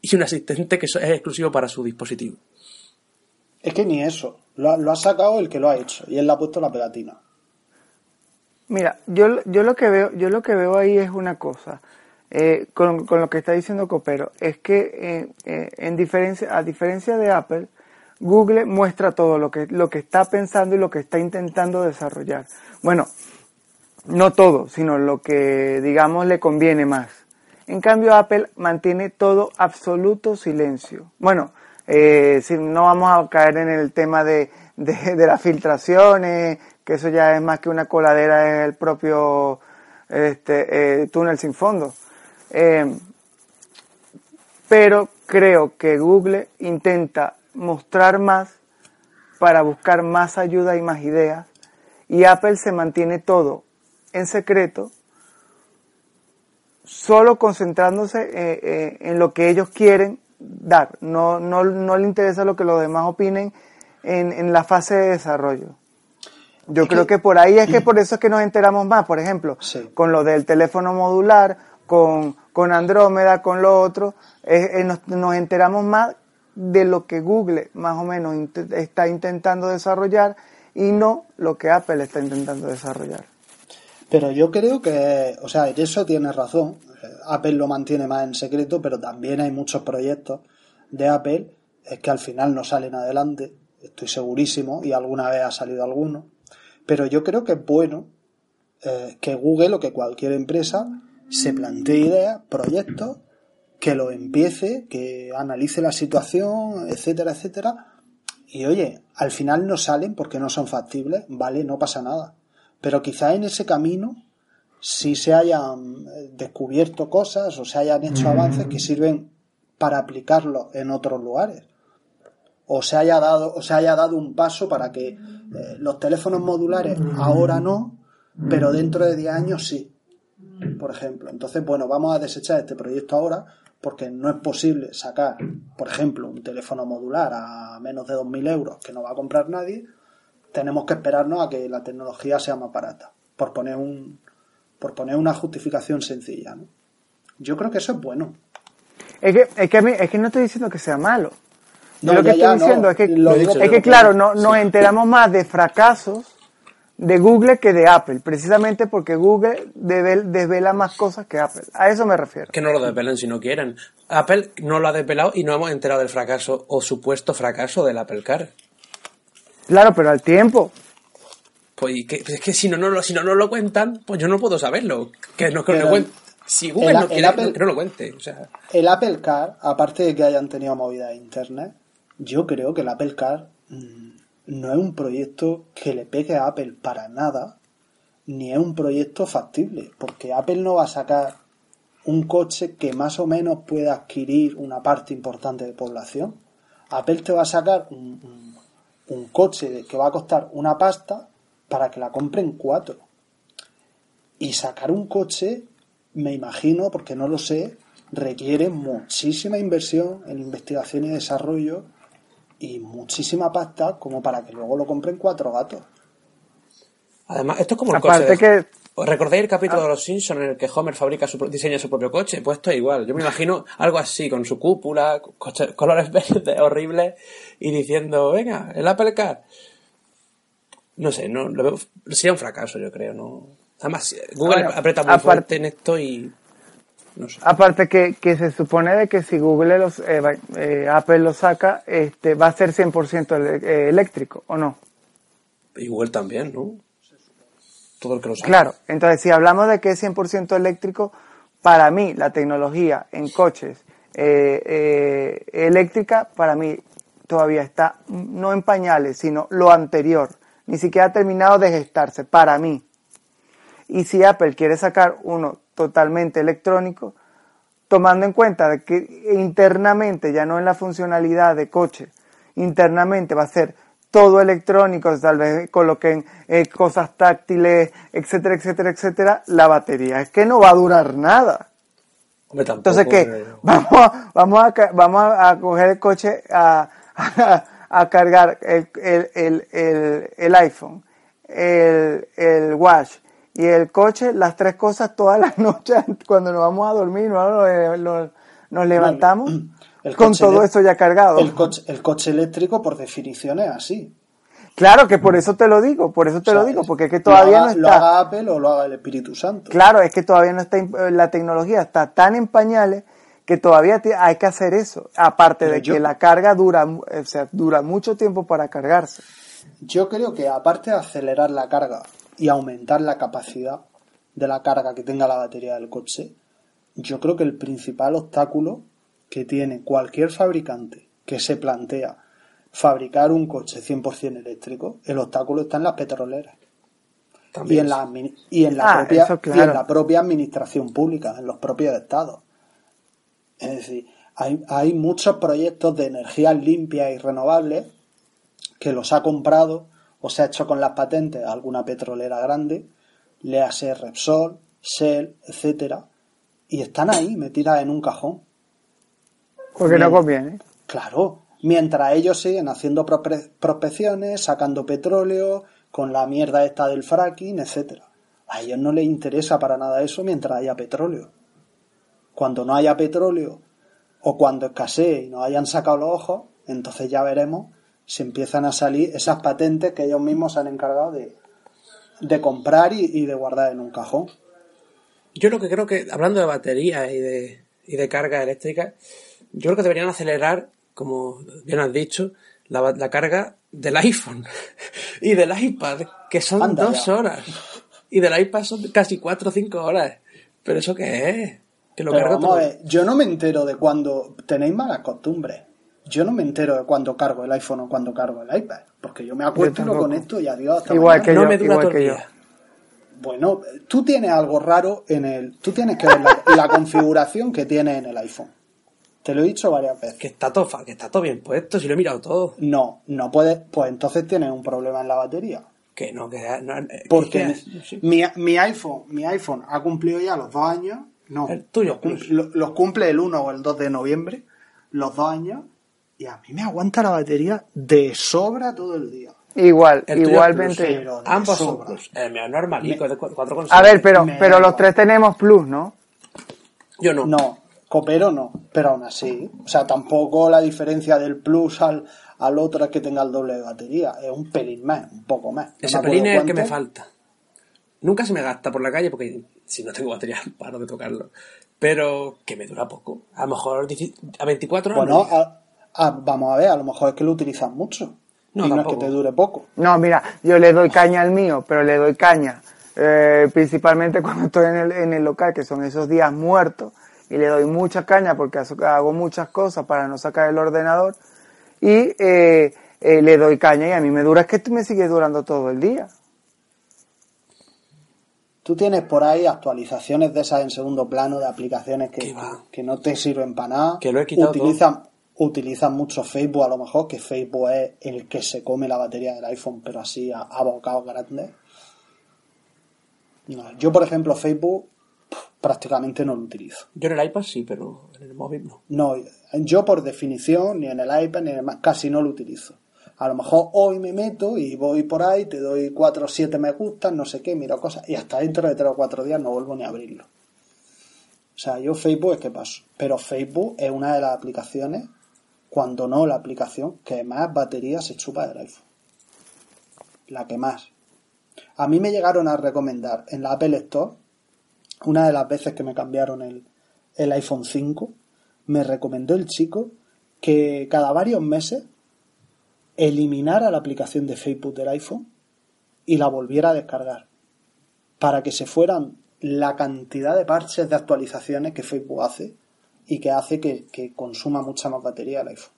y un asistente que es exclusivo para su dispositivo. Es que ni eso. Lo lo ha sacado el que lo ha hecho y él le ha puesto la pegatina. Mira, yo, yo, lo que veo, yo lo que veo ahí es una cosa, eh, con, lo que está diciendo Copero, es que eh, eh, en diferencia, a diferencia de Apple, Google muestra todo lo que, lo que está pensando y lo que está intentando desarrollar. Bueno, no todo, sino lo que, digamos, le conviene más. En cambio, Apple mantiene todo absoluto silencio. Bueno, si no vamos a caer en el tema de, de, de las filtraciones que eso ya es más que una coladera, es el propio este, eh, túnel sin fondo. Eh, pero creo que Google intenta mostrar más para buscar más ayuda y más ideas y Apple se mantiene todo en secreto, solo concentrándose eh, en lo que ellos quieren dar. No, no, no le interesa lo que los demás opinen en, en la fase de desarrollo. Yo creo que, por ahí es que por eso es que nos enteramos más, por ejemplo, con lo del teléfono modular, con, con Andrómeda, con lo otro, eh, nos, enteramos más de lo que Google más o menos está intentando desarrollar y no lo que Apple está intentando desarrollar. Pero yo creo que, o sea, eso tiene razón. Apple lo mantiene más en secreto, pero también hay muchos proyectos de Apple es que al final no salen adelante, estoy segurísimo, y alguna vez ha salido alguno. Pero yo creo que es bueno eh, que Google o que cualquier empresa se plantee ideas, proyectos, que lo empiece, que analice la situación, etcétera, etcétera. Y oye, al final no salen porque no son factibles, vale, no pasa nada. Pero quizá en ese camino sí se hayan eh, descubierto cosas o se hayan hecho avances que sirven para aplicarlo en otros lugares o se haya dado, o se haya dado un paso para que eh, los teléfonos modulares ahora no, pero dentro de 10 años sí, por ejemplo. Entonces, bueno, vamos a desechar este proyecto ahora porque no es posible sacar, por ejemplo, un teléfono modular a menos de 2.000 euros que no va a comprar nadie. Tenemos que esperarnos a que la tecnología sea más barata, por poner, un, por poner una justificación sencilla. ¿no? Yo creo que eso es bueno. Es que, es que, es que no estoy diciendo que sea malo lo que estoy diciendo es que, es que claro, no, nos enteramos más de fracasos de Google que de Apple, precisamente porque Google desvela más cosas que Apple. A eso me refiero. Que no lo desvelan si no quieren. Apple no lo ha desvelado y no hemos enterado del fracaso o supuesto fracaso del Apple Car. Claro, pero al tiempo. Pues es que si no, no, lo, si no lo cuentan, pues yo no puedo saberlo. Que no, que lo Si Google no quiere, Apple, que no lo cuente. O sea. El Apple Car, aparte de que hayan tenido movida de internet, yo creo que el Apple Car mm, no es un proyecto que le pegue a Apple para nada, ni es un proyecto factible, porque Apple no va a sacar un coche que más o menos pueda adquirir una parte importante de población. Apple te va a sacar un, coche que va a costar una pasta para que la compren cuatro. Y sacar un coche, me imagino, porque no lo sé, requiere muchísima inversión en investigación y desarrollo y muchísima pasta como para que luego lo compren cuatro gatos. Además, esto es como el coche. Que... ¿Recordáis el capítulo ah. de Los Simpsons en el que Homer fabrica su diseña su propio coche? Pues esto es igual. Yo me imagino algo así, con su cúpula, colores verdes horribles, y diciendo, venga, el Apple Car. No sé, no, lo veo, sería un fracaso, yo creo, ¿no? Además, Google aprieta muy aparte- fuerte en esto y. No sé. Aparte que, que se supone de que si Google los, eh, eh, Apple lo saca, este, va a ser 100% ele- eh, eléctrico, ¿o no? Y Google también, ¿no? Todo el que lo sabe. Claro, entonces si hablamos de que es 100% eléctrico, para mí la tecnología en coches eh, eléctrica, para mí todavía está no en pañales, sino lo anterior. Ni siquiera ha terminado de gestarse, para mí. Y si Apple quiere sacar uno totalmente electrónico, tomando en cuenta de que internamente, ya no en la funcionalidad de coche, internamente va a ser todo electrónico, tal vez coloquen eh, cosas táctiles, etcétera, etcétera, etcétera, la batería es que no va a durar nada. Hombre, Entonces, ¿qué? Vamos a, vamos a, vamos a, coger el coche a, a, a cargar el, el, el, el, el iPhone, el, el Watch y el coche, las tres cosas todas las noches cuando nos vamos a dormir, ¿no? Nos, nos- levantamos el con todo de- eso ya cargado. El coche, el coche eléctrico, por definición, es así. Claro que por eso te lo digo, por eso te O sea, lo digo, porque es que todavía lo haga, no Lo está. haga Apple o lo haga el Espíritu Santo. Claro, es que todavía no está, imp- la tecnología está tan en pañales que todavía hay que hacer eso. Aparte Pero de yo- que la carga dura, mu- o sea, dura mucho tiempo para cargarse. Yo creo que aparte de acelerar la carga y aumentar la capacidad de la carga que tenga la batería del coche, yo creo que el principal obstáculo que tiene cualquier fabricante que se plantea fabricar un coche 100% eléctrico, el obstáculo está en las petroleras y en la, admi- y en la, Ah, propia, y en la propia administración pública, en los propios estados. Es decir, hay, hay muchos proyectos de energías limpias y renovables que los ha comprado o se ha hecho con las patentes a alguna petrolera grande, le hace Repsol, Shell, etcétera, y están ahí metidas en un cajón. Porque no Bien. conviene. Claro, mientras ellos siguen haciendo prospecciones, sacando petróleo, con la mierda esta del fracking, etcétera. A ellos no les interesa para nada eso mientras haya petróleo. Cuando no haya petróleo o cuando escasee y nos hayan sacado los ojos, entonces ya veremos si empiezan a salir esas patentes que ellos mismos se han encargado de, de comprar y, y de guardar en un cajón. Yo lo que creo que, hablando de baterías y de, y de carga eléctrica, yo creo que deberían acelerar, como bien has dicho, la, la carga del iPhone y del iPad, que son Anda dos ya. horas. Y del iPad son casi cuatro o cinco horas. ¿Pero eso qué es? Que lo Pero cargo vamos a todo. ver, yo no me entero de cuando tenéis malas costumbres. Yo no me entero de cuando cargo el iPhone o cuando cargo el iPad. Porque yo me acuesto y lo conecto y adiós hasta Igual mañana. que no yo, me dura igual que yo. Bueno, tú tienes algo raro en el... Tú tienes que ver la, la configuración que tiene en el iPhone. Te lo he dicho varias veces. Que está todo, fa- que está todo bien puesto, si lo he mirado todo. No, no puedes... Pues entonces tienes un problema en la batería. Que no, que no, eh, Porque que- sí. mi, mi iPhone mi iPhone ha cumplido ya los dos años. No, El tuyo, los, lo- los cumple el 1 o el 2 de noviembre. Los dos años. Y a mí me aguanta la batería de sobra todo el día. Igual, El igualmente. plus, Pero de Ambos son plus. El mío es normalico, de cu- 4,7. A ver, pero, Me pero los tres tenemos plus, ¿no? Yo no. No, copero no, pero aún así. O sea, tampoco la diferencia del plus al, al otro es que tenga el doble de batería. Es un pelín más, un poco más. No Ese pelín es el que me falta. Nunca se me gasta por la calle porque si no tengo batería paro de tocarlo. Pero que me dura poco. A lo mejor a 24 horas. Bueno, a- a- vamos a ver, a lo mejor es que lo utilizas mucho. No, y no es que te dure poco. No, mira, yo le doy caña al mío, pero le doy caña eh, principalmente cuando estoy en el, en el local, que son esos días muertos, y le doy mucha caña porque hago- muchas cosas para no sacar el ordenador, y eh, eh, le doy caña y a mí me dura, es que me sigue durando todo el día. Tú tienes por ahí actualizaciones de esas en segundo plano de aplicaciones que, que no te sirven para nada. Que lo he quitado utilizan, utilizan mucho Facebook a lo mejor, que Facebook es el que se come la batería del iPhone, pero así a, a bocados grandes. No, yo, por ejemplo, Facebook prácticamente no lo utilizo. Yo en el iPad sí, pero en el móvil no. No, yo por definición, ni en el iPad, ni en el Mac, casi no lo utilizo. A lo mejor hoy me meto y voy por ahí, te doy 4 o 7 me gustan, no sé qué, miro cosas, y hasta dentro de 3 o 4 días no vuelvo ni a abrirlo. O sea, yo Facebook es que paso. Pero Facebook es una de las aplicaciones, cuando no la aplicación, que más batería se chupa del iPhone. La que más. A mí me llegaron a recomendar en la Apple Store, una de las veces que me cambiaron el, el iPhone 5, me recomendó el chico que cada varios meses eliminara la aplicación de Facebook del iPhone y la volviera a descargar para que se fueran la cantidad de parches de actualizaciones que Facebook hace y que hace que, que consuma mucha más batería el iPhone.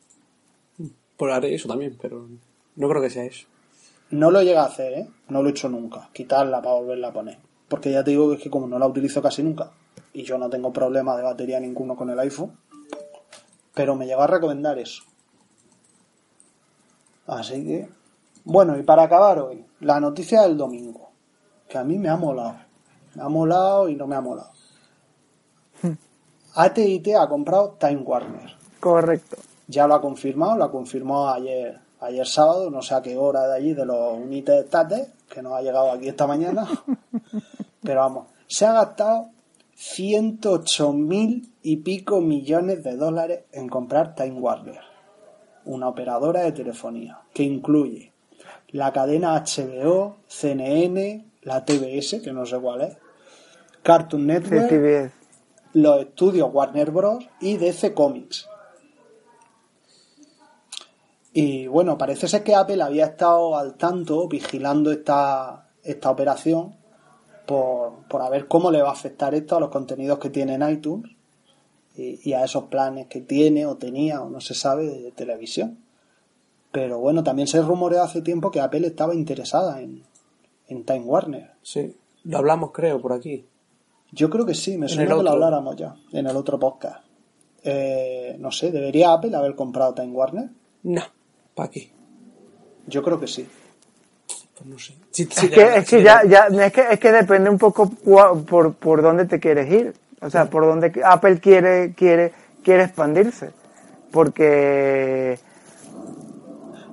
Pues haré eso también, pero no creo que sea eso. No lo llega a hacer, ¿eh? No lo he hecho nunca. Quitarla para volverla a poner. Porque ya te digo que es que como no la utilizo casi nunca y yo no tengo problema de batería ninguno con el iPhone, pero me llegó a recomendar eso. Así que, bueno, y para acabar hoy, la noticia del domingo, que a mí me ha molado. Me ha molado y no me ha molado. AT&T ha comprado Time Warner. Correcto. Ya lo ha confirmado, lo confirmó ayer, ayer sábado, no sé a qué hora de allí, de los United Tate, que nos ha llegado aquí esta mañana. Pero vamos, se ha gastado 108 mil y pico millones de dólares en comprar Time Warner, una operadora de telefonía, que incluye la cadena HBO, CNN, la TBS, que no sé cuál es, Cartoon Network. Los estudios Warner Bros. y DC Comics. Y bueno, parece ser que Apple había estado al tanto, vigilando esta, esta operación, por, por a ver cómo le va a afectar esto a los contenidos que tiene en iTunes y, a esos planes que tiene o tenía o no se sabe de televisión. Pero bueno, también se rumoreó hace tiempo que Apple estaba interesada en, en Time Warner. Sí, lo hablamos creo por aquí. Yo creo que sí, me En suena que lo habláramos ya, en el otro podcast. Eh, no sé, ¿debería Apple haber comprado Time Warner? No, ¿para qué? Yo creo que sí. Pues no sé. Si- si Es que, es que ya, ya, es que, es que depende un poco por, por dónde te quieres ir. O sea, por dónde Apple quiere, quiere, quiere expandirse. Porque,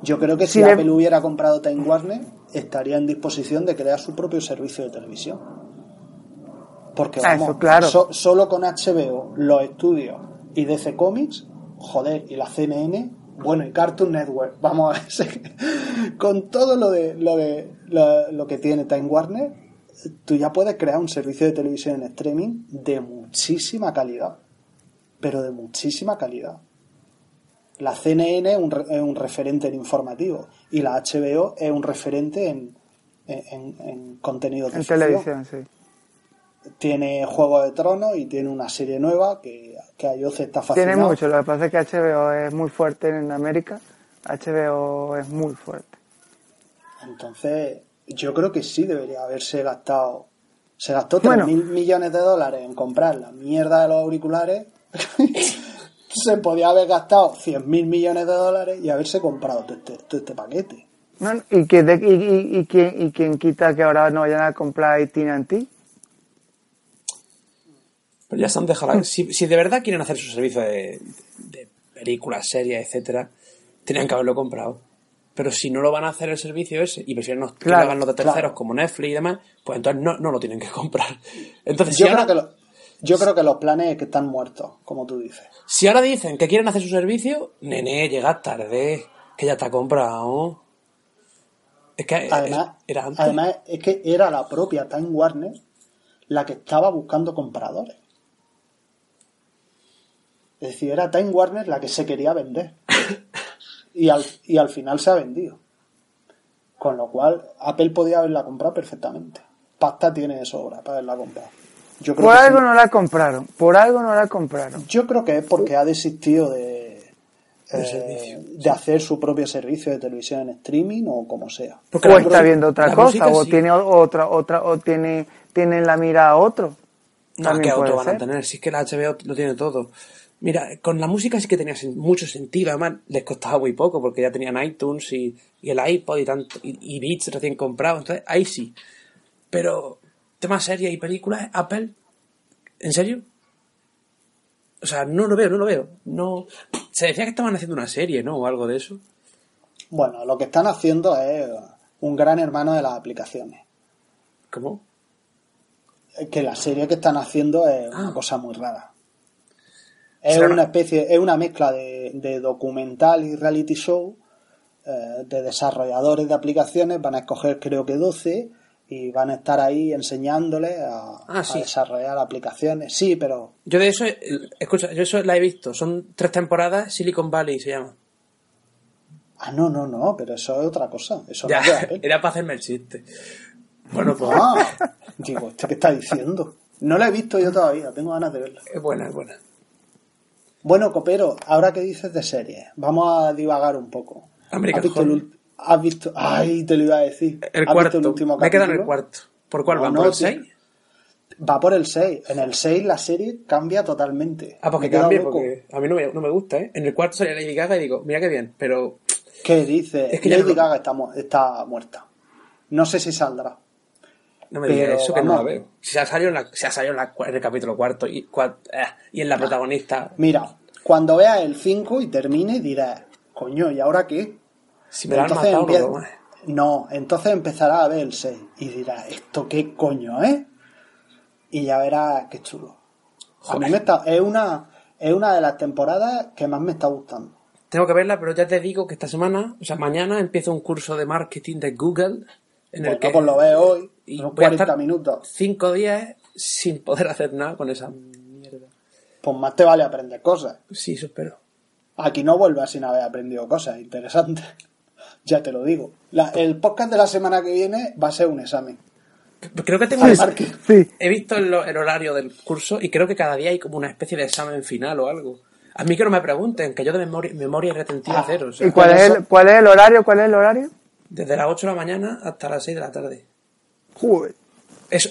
Yo creo que si, Si le- Apple hubiera comprado Time Warner, estaría en disposición de crear su propio servicio de televisión. Porque Ah, vamos, eso, claro. so- solo con HBO, los estudios y DC Comics, joder, y la CNN, bueno, y Cartoon Network, vamos a ver, con todo lo de lo de lo, lo que tiene Time Warner, tú ya puedes crear un servicio de televisión en streaming de muchísima calidad, pero de muchísima calidad. La CNN es un, es un referente en informativo y la HBO es un referente en, en, en- en contenidos de en televisión, sí. Tiene Juego de Tronos y tiene una serie nueva que, que a Jose está Tiene fascinado. mucho. Lo que pasa es que HBO es muy fuerte en América. HBO es muy fuerte. Entonces, yo creo que sí debería haberse gastado. Se gastó Bueno. 3.000 millones de dólares en comprar la mierda de los auriculares. se podía haber gastado 100.000 millones de dólares y haberse comprado todo este, todo este paquete. No, ¿Y, que de- y, y, y, quién, ¿Y quién quita que ahora no vayan a comprar AT&T? Pero ya se han dejado. la- Si, si de verdad quieren hacer su servicio de, de películas, series, etcétera, tenían que haberlo comprado. Pero si no lo van a hacer el servicio ese y prefieren no que lo Claro, hagan los de terceros claro. como Netflix y demás, pues entonces no, no lo tienen que comprar. Entonces, Yo si creo, ahora, que lo- yo creo que los planes es que están muertos, como tú dices. si ahora dicen que quieren hacer su servicio, nene, llega tarde, que ya está comprado. Es que Además, era antes. además es que era la propia Time Warner la que estaba buscando compradores. Es decir, era Time Warner la que se quería vender. Y al, y al final se ha vendido. Con lo cual, Apple podía haberla comprado perfectamente. Pasta tiene de sobra para haberla comprado. Yo creo, Por algo sí. no la compraron. Por algo no la compraron. Yo creo que es porque ha desistido de, De eh, de hacer su propio servicio de televisión en streaming o como sea. Porque o está viendo otra cosa, música o sí. tiene otra, otra, o tiene, tiene en la mira a otro. No, También que puede otro van a ser. tener. Si es que la HBO lo tiene todo. Mira, con la música sí que tenía mucho sentido. Además, les costaba muy poco porque ya tenían iTunes y, y el iPod y tanto y, y Beats recién comprados. Entonces, ahí sí. Pero, temas series y películas, Apple, ¿en serio? O sea, no lo veo, no lo veo. No. Se decía que estaban haciendo una serie, ¿no? O algo de eso. Bueno, lo que están haciendo es un gran hermano de las aplicaciones. ¿Cómo? Que la serie que están haciendo es una Ah. cosa muy rara. Es una especie, es una mezcla de, de documental y reality show eh, de desarrolladores de aplicaciones. Van a escoger creo que 12 y van a estar ahí enseñándole a, Ah, a desarrollar aplicaciones. Sí, pero Yo de eso, eh, escucha, yo eso la he visto. Son tres temporadas, Silicon Valley se llama. ah no, no, no, pero eso es otra cosa. Eso Ya, no Apple. era para hacerme el chiste. Bueno, pues Ah, digo, ¿este qué está diciendo? No la he visto yo todavía, tengo ganas de verla. es buena, es buena. Bueno, Copero, ahora que dices de series, vamos a divagar un poco. American ¿Has visto, el, has visto- Ay, te lo iba a decir. El ¿Has cuarto. visto el último Me he quedado en el cuarto. ¿Por cuál No, van? no, ¿Por el tío. 6? Va por el 6. En el 6 la serie cambia totalmente. Ah, porque loco. porque a mí no me, no me gusta, ¿eh? En el cuarto salía Lady Gaga y digo, mira qué bien, pero ¿Qué dices? Es que Lady Gaga está, mu- está muerta. No sé si saldrá. No me digas eso que no la veo. Si se ha salido en, la, se ha salido en, la- en el capítulo cuarto y, cua- eh, y en la protagonista, Mira, cuando veas el 5 y termine dirás, coño, ¿y ahora qué? si me la han Entonces matado, no empie-. No, entonces empezarás a ver el 6 y dirás, ¿esto qué coño, eh? Y ya verás qué chulo. A mí me está, es una, es una de las temporadas que más me está gustando. Tengo que verla, pero ya te digo que esta semana, o sea, mañana empiezo un curso de marketing de Google en el que pues lo veo hoy, y unos voy a 40 estar minutos. cinco días sin poder hacer nada con esa mierda. Pues más te vale aprender cosas. Sí, eso espero. Aquí no vuelvas sin haber aprendido cosas interesantes. ya te lo digo. La- el podcast de la semana que viene va a ser un examen. Creo que tengo Sí. Sí. He visto el, el horario del curso y creo que cada día hay como una especie de examen final o algo. A mí que no me pregunten, que yo de memoria, memoria retentiva Ah. cero. o sea, ¿Y cuál es, el, cuál es el horario? ¿Cuál es el horario? Desde las 8 de la mañana hasta las 6 de la tarde. Joder. Eso,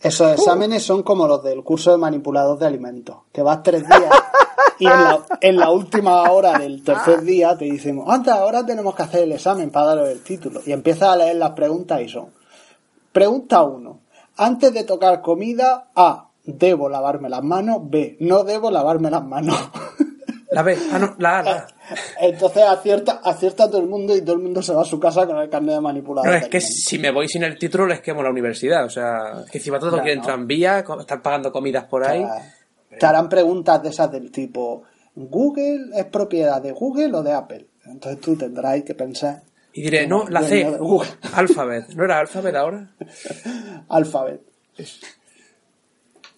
esos exámenes son como los del curso de manipulador de alimentos, que vas tres días y en la, en la última hora del tercer día te dicen, anda, ahora tenemos que hacer el examen para daros el título. Y empiezas a leer las preguntas y son, pregunta 1, antes de tocar comida, A, debo lavarme las manos, B, no debo lavarme las manos. La B, ah, no, la A, la. Entonces acierta, acierta todo el mundo y todo el mundo se va a su casa con el carnet de manipulador. No, es que si me voy sin el título les quemo la universidad. O sea, que encima todo Ya, quieren no. tranvía, están pagando comidas por ahí. Te harán preguntas de esas del tipo, ¿Google es propiedad de Google o de Apple? Entonces tú tendrás que pensar, Y diré, no, la C. Alphabet. ¿No era Alphabet ahora? Alphabet.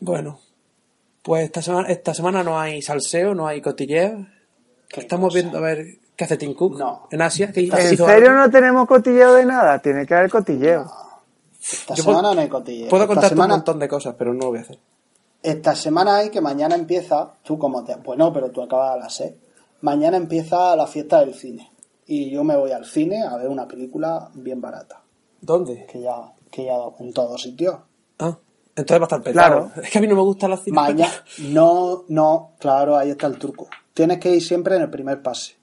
Bueno, pues esta semana, esta semana no hay salseo, no hay cotilleo. Estamos cosa. viendo a ver qué hace Tim Cook No. en Asia. ¿Qué ¿En hizo serio algo? no tenemos cotilleo de nada? Tiene que haber cotilleo. Esta Yo semana puedo- no hay cotilla. Puedo esta contarte semana, un montón de cosas, pero no lo voy a hacer. Esta semana hay que mañana empieza, tú como te... Bueno, pero tú acabas a las 6. Mañana empieza la fiesta del cine. Y yo me voy al cine a ver una película bien barata. ¿Dónde? Que ya, que ya en todos sitios. Ah, entonces va a estar petado. Claro. Es que a mí no me gusta la cine. Mañana, no, no, claro, ahí está el truco. Tienes que ir siempre en el primer pase.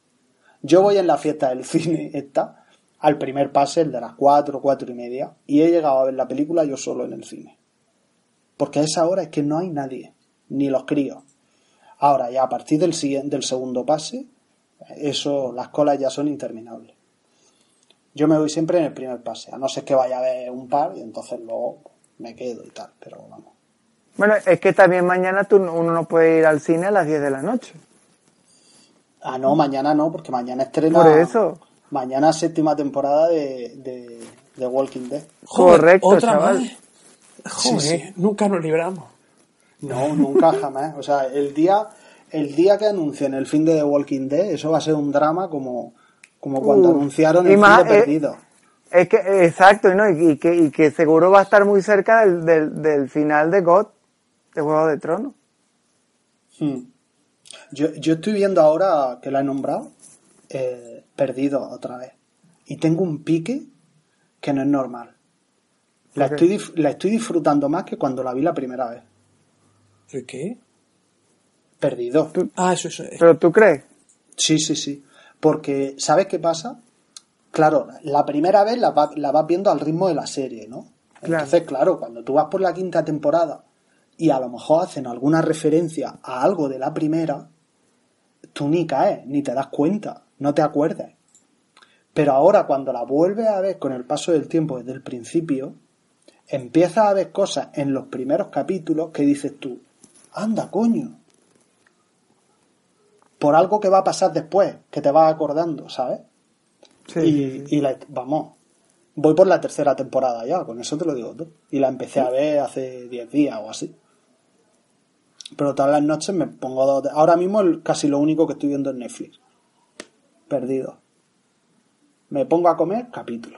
Yo voy en la fiesta del cine esta, al primer pase, el de las cuatro, cuatro y media, y he llegado a ver la película yo solo en el cine. Porque a esa hora es que no hay nadie, ni los críos. Ahora, ya a partir del, siguiente, del segundo pase, eso, las colas ya son interminables. Yo me voy siempre en el primer pase, a no ser que vaya a ver un par y entonces luego me quedo y tal, pero vamos. Bueno, es que también mañana tú, uno no puede ir al cine a las 10 de la noche. Ah, no, mañana no, porque mañana estrena. Por eso. Mañana séptima temporada de, de, de Walking Dead. Joder, Correcto, otra chaval. más. Joder, Sí, sí. nunca nos libramos. No, nunca jamás. O sea, el día, el día que anuncien el fin de The Walking Dead, eso va a ser un drama como, como cuando Uh, anunciaron el más, fin de eh, Perdido. Es que, exacto, ¿no? y, y que, y que seguro va a estar muy cerca del, del, del final de God, de Juego de Tronos. Hmm. Yo, yo estoy viendo ahora que la he nombrado, eh, Perdido otra vez. Y tengo un pique que no es normal. La, ¿Por estoy, la estoy disfrutando más que cuando la vi la primera vez. ¿Pero qué? Perdido. Ah, eso, eso. es. ¿Pero tú crees? Sí, sí, sí. Porque, ¿sabes qué pasa? Claro, la primera vez la, va- la vas viendo al ritmo de la serie, ¿no? Claro. Entonces, claro, cuando tú vas por la quinta temporada y a lo mejor hacen alguna referencia a algo de la primera, tú ni caes, ni te das cuenta, no te acuerdas. Pero ahora, cuando la vuelves a ver con el paso del tiempo desde el principio, empiezas a ver cosas en los primeros capítulos que dices tú, anda, coño, por algo que va a pasar después, que te vas acordando, ¿sabes? Sí. y, la- vamos, Voy por la tercera temporada ya, con eso te lo digo todo. Y la empecé a ver hace 10 días o así. Pero todas las noches me pongo dos. Ahora mismo el- casi lo único que estoy viendo es Netflix. Perdido. Me pongo a comer, capítulo.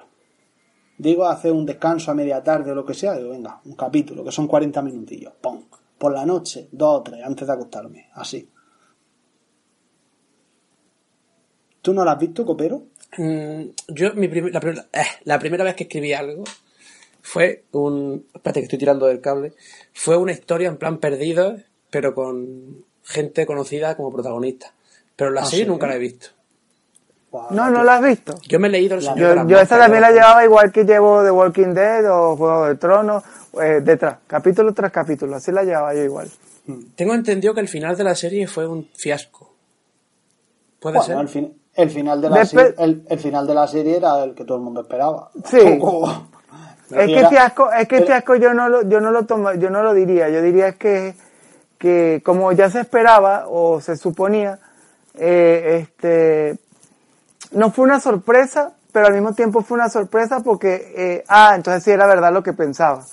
Digo, hacer un descanso a media tarde o lo que sea, digo, venga, un capítulo, que son 40 minutillos. Pum. Por la noche, dos o tres, antes de acostarme. Así. ¿Tú no lo has visto, Copero? Mm, yo, mi prim- la, prim- eh, la primera vez que escribí algo fue un. Espérate que estoy tirando del cable. Fue una historia en plan perdido, pero con gente conocida como protagonista. Pero la Ah, serie ¿sí? nunca la he visto. No, no la has visto. Yo me he leído el Señor de Yo, las yo esa Moscas, también la llevaba igual que llevo The Walking Dead o Juego de Tronos, eh, detrás, capítulo tras capítulo, así la llevaba yo igual. Tengo entendido que el final de la serie fue un fiasco. ¿Puede Bueno, ser? el, fin- el final de la serie, el, el final de la serie era el que todo el mundo esperaba. Sí. Es que Era- fiasco, es que era- fiasco yo no lo, yo no lo tomo, yo no lo diría, yo diría que, que como ya se esperaba o se suponía, eh, este, no fue una sorpresa, pero al mismo tiempo fue una sorpresa porque, eh, ah, entonces sí era verdad lo que pensaba.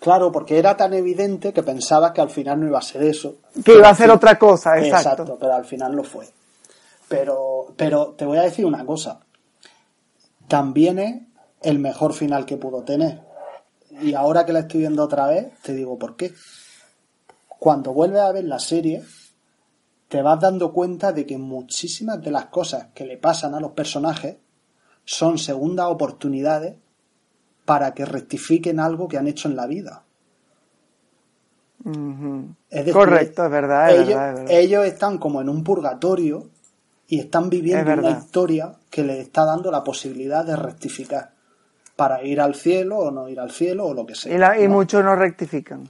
Claro, porque era tan evidente que pensabas que al final no iba a ser eso. Que iba a ser otra cosa, exacto. pero al final lo fue. Pero, pero te voy a decir una cosa. También es el mejor final que pudo tener. Y ahora que la estoy viendo otra vez, te digo por qué. Cuando vuelves a ver la serie, te vas dando cuenta de que muchísimas de las cosas que le pasan a los personajes son segundas oportunidades para que rectifiquen algo que han hecho en la vida. Es decir, Correcto, es verdad, es ellos, verdad, es verdad. ellos están como en un purgatorio y están Es viviendo una historia que les está dando la posibilidad de rectificar para ir al cielo o no ir al cielo o lo que sea. Y, la- y ¿no? muchos no rectifican.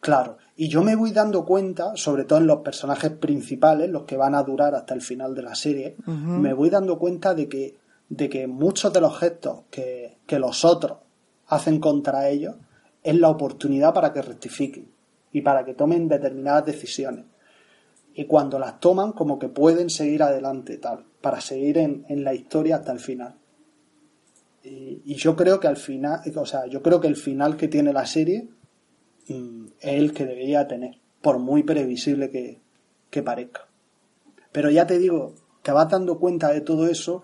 Claro, y yo me voy dando cuenta, sobre todo en los personajes principales, los que van a durar hasta el final de la serie, me voy dando cuenta de que, de que muchos de los gestos que, que los otros hacen contra ellos es la oportunidad para que rectifiquen y para que tomen determinadas decisiones. Y cuando las toman, como que pueden seguir adelante, tal, para seguir en, en la historia hasta el final. Y, yo creo que al final, o sea, yo creo que el final que tiene la serie mm, es el que debería tener, por muy previsible que, que parezca. Pero ya te digo, te vas dando cuenta de todo eso,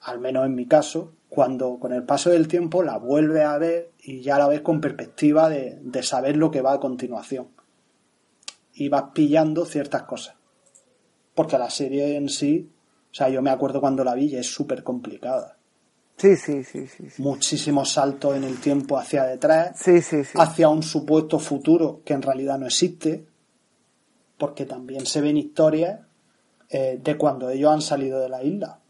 al menos en mi caso, cuando con el paso del tiempo la vuelves a ver y ya la ves con perspectiva de, de saber lo que va a continuación. Y vas pillando ciertas cosas. Porque la serie en sí, o sea, yo me acuerdo cuando la vi y es súper complicada. Sí, sí, sí, sí. Sí, Muchísimos saltos en el tiempo hacia detrás sí, sí. sí. hacia un supuesto futuro que en realidad no existe, porque también se ven historias eh, de cuando ellos han salido de la isla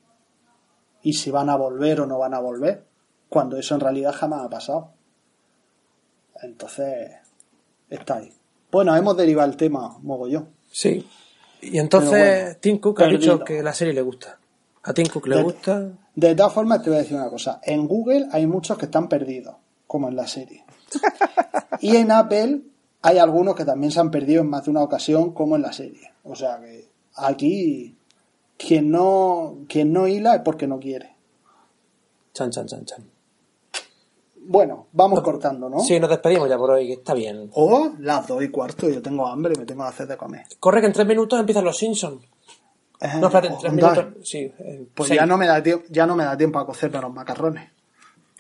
y si van a volver o no van a volver, cuando eso en realidad jamás ha pasado. Entonces, está ahí. Bueno, hemos derivado el tema, mogollón. Sí. Y entonces bueno, Tim Cook ha dicho que la serie le gusta. A Tim Cook le De- gusta. De todas formas, te voy a decir una cosa. En Google hay muchos que están perdidos, como en la serie. Y en Apple hay algunos que también se han perdido en más de una ocasión, como en la serie. O sea que aquí quien no, quien no hila es porque no quiere. Chan, chan, chan, chan. Bueno, vamos cortando, ¿no? Sí, nos despedimos ya por hoy, que está bien. O las dos y cuarto, yo tengo hambre y me tengo que hacer de comer. Corre que en tres minutos empiezan los Simpsons. Eh, No, espérate, en tres minutos. Sí, eh, Pues seis. ya no, me da tiempo, ya no me da tiempo a cocerme los macarrones.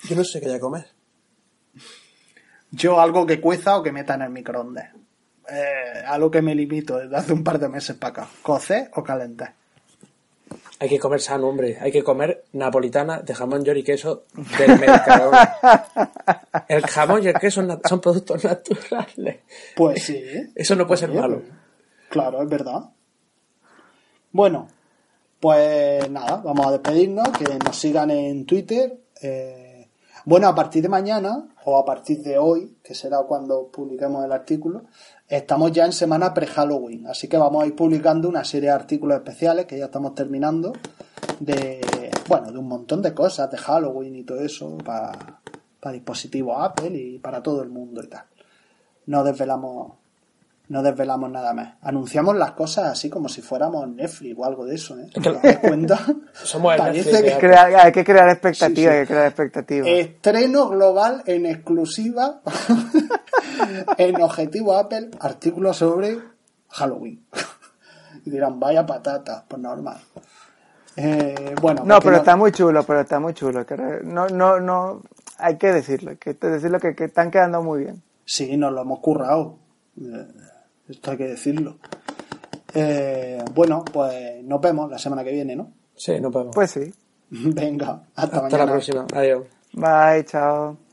Yo no sé qué voy a comer. Yo algo que cueza o que meta en el microondas. Eh, a lo que me limito desde hace un par de meses para acá. Cocer o calentar. Hay que comer sano, hombre. Hay que comer napolitana de jamón, york y queso del Mercadona. El jamón y el queso son, productos naturales. Pues sí. Eso no puede ser malo. Claro, es verdad. Bueno, pues nada, vamos a despedirnos, que nos sigan en Twitter. eh, bueno, a partir de mañana, o a partir de hoy, que será cuando publiquemos el artículo, estamos ya en semana pre-Halloween, así que vamos a ir publicando una serie de artículos especiales que ya estamos terminando, de, bueno, de un montón de cosas, de Halloween y todo eso, para, para dispositivos Apple y para todo el mundo y tal. No desvelamos No desvelamos nada más. Anunciamos las cosas así como si fuéramos Netflix o algo de eso, ¿eh? ¿Te das cuenta? Somos el Parece Netflix que- hay que crear expectativas, Sí, sí. hay que crear expectativas. Estreno global en exclusiva en Objetivo Apple, artículo sobre Halloween. Y dirán, vaya patata, pues normal. Eh, bueno, no, pero está muy chulo, pero está muy chulo. No, no, no, hay que decirlo, hay que decirlo que, que están quedando muy bien. Sí, nos lo hemos currado. Esto hay que decirlo. Eh, bueno, pues nos vemos la semana que viene, ¿no? Sí, no podemos. Pues sí. Venga, hasta, Hasta mañana. la próxima. Adiós. Bye, chao.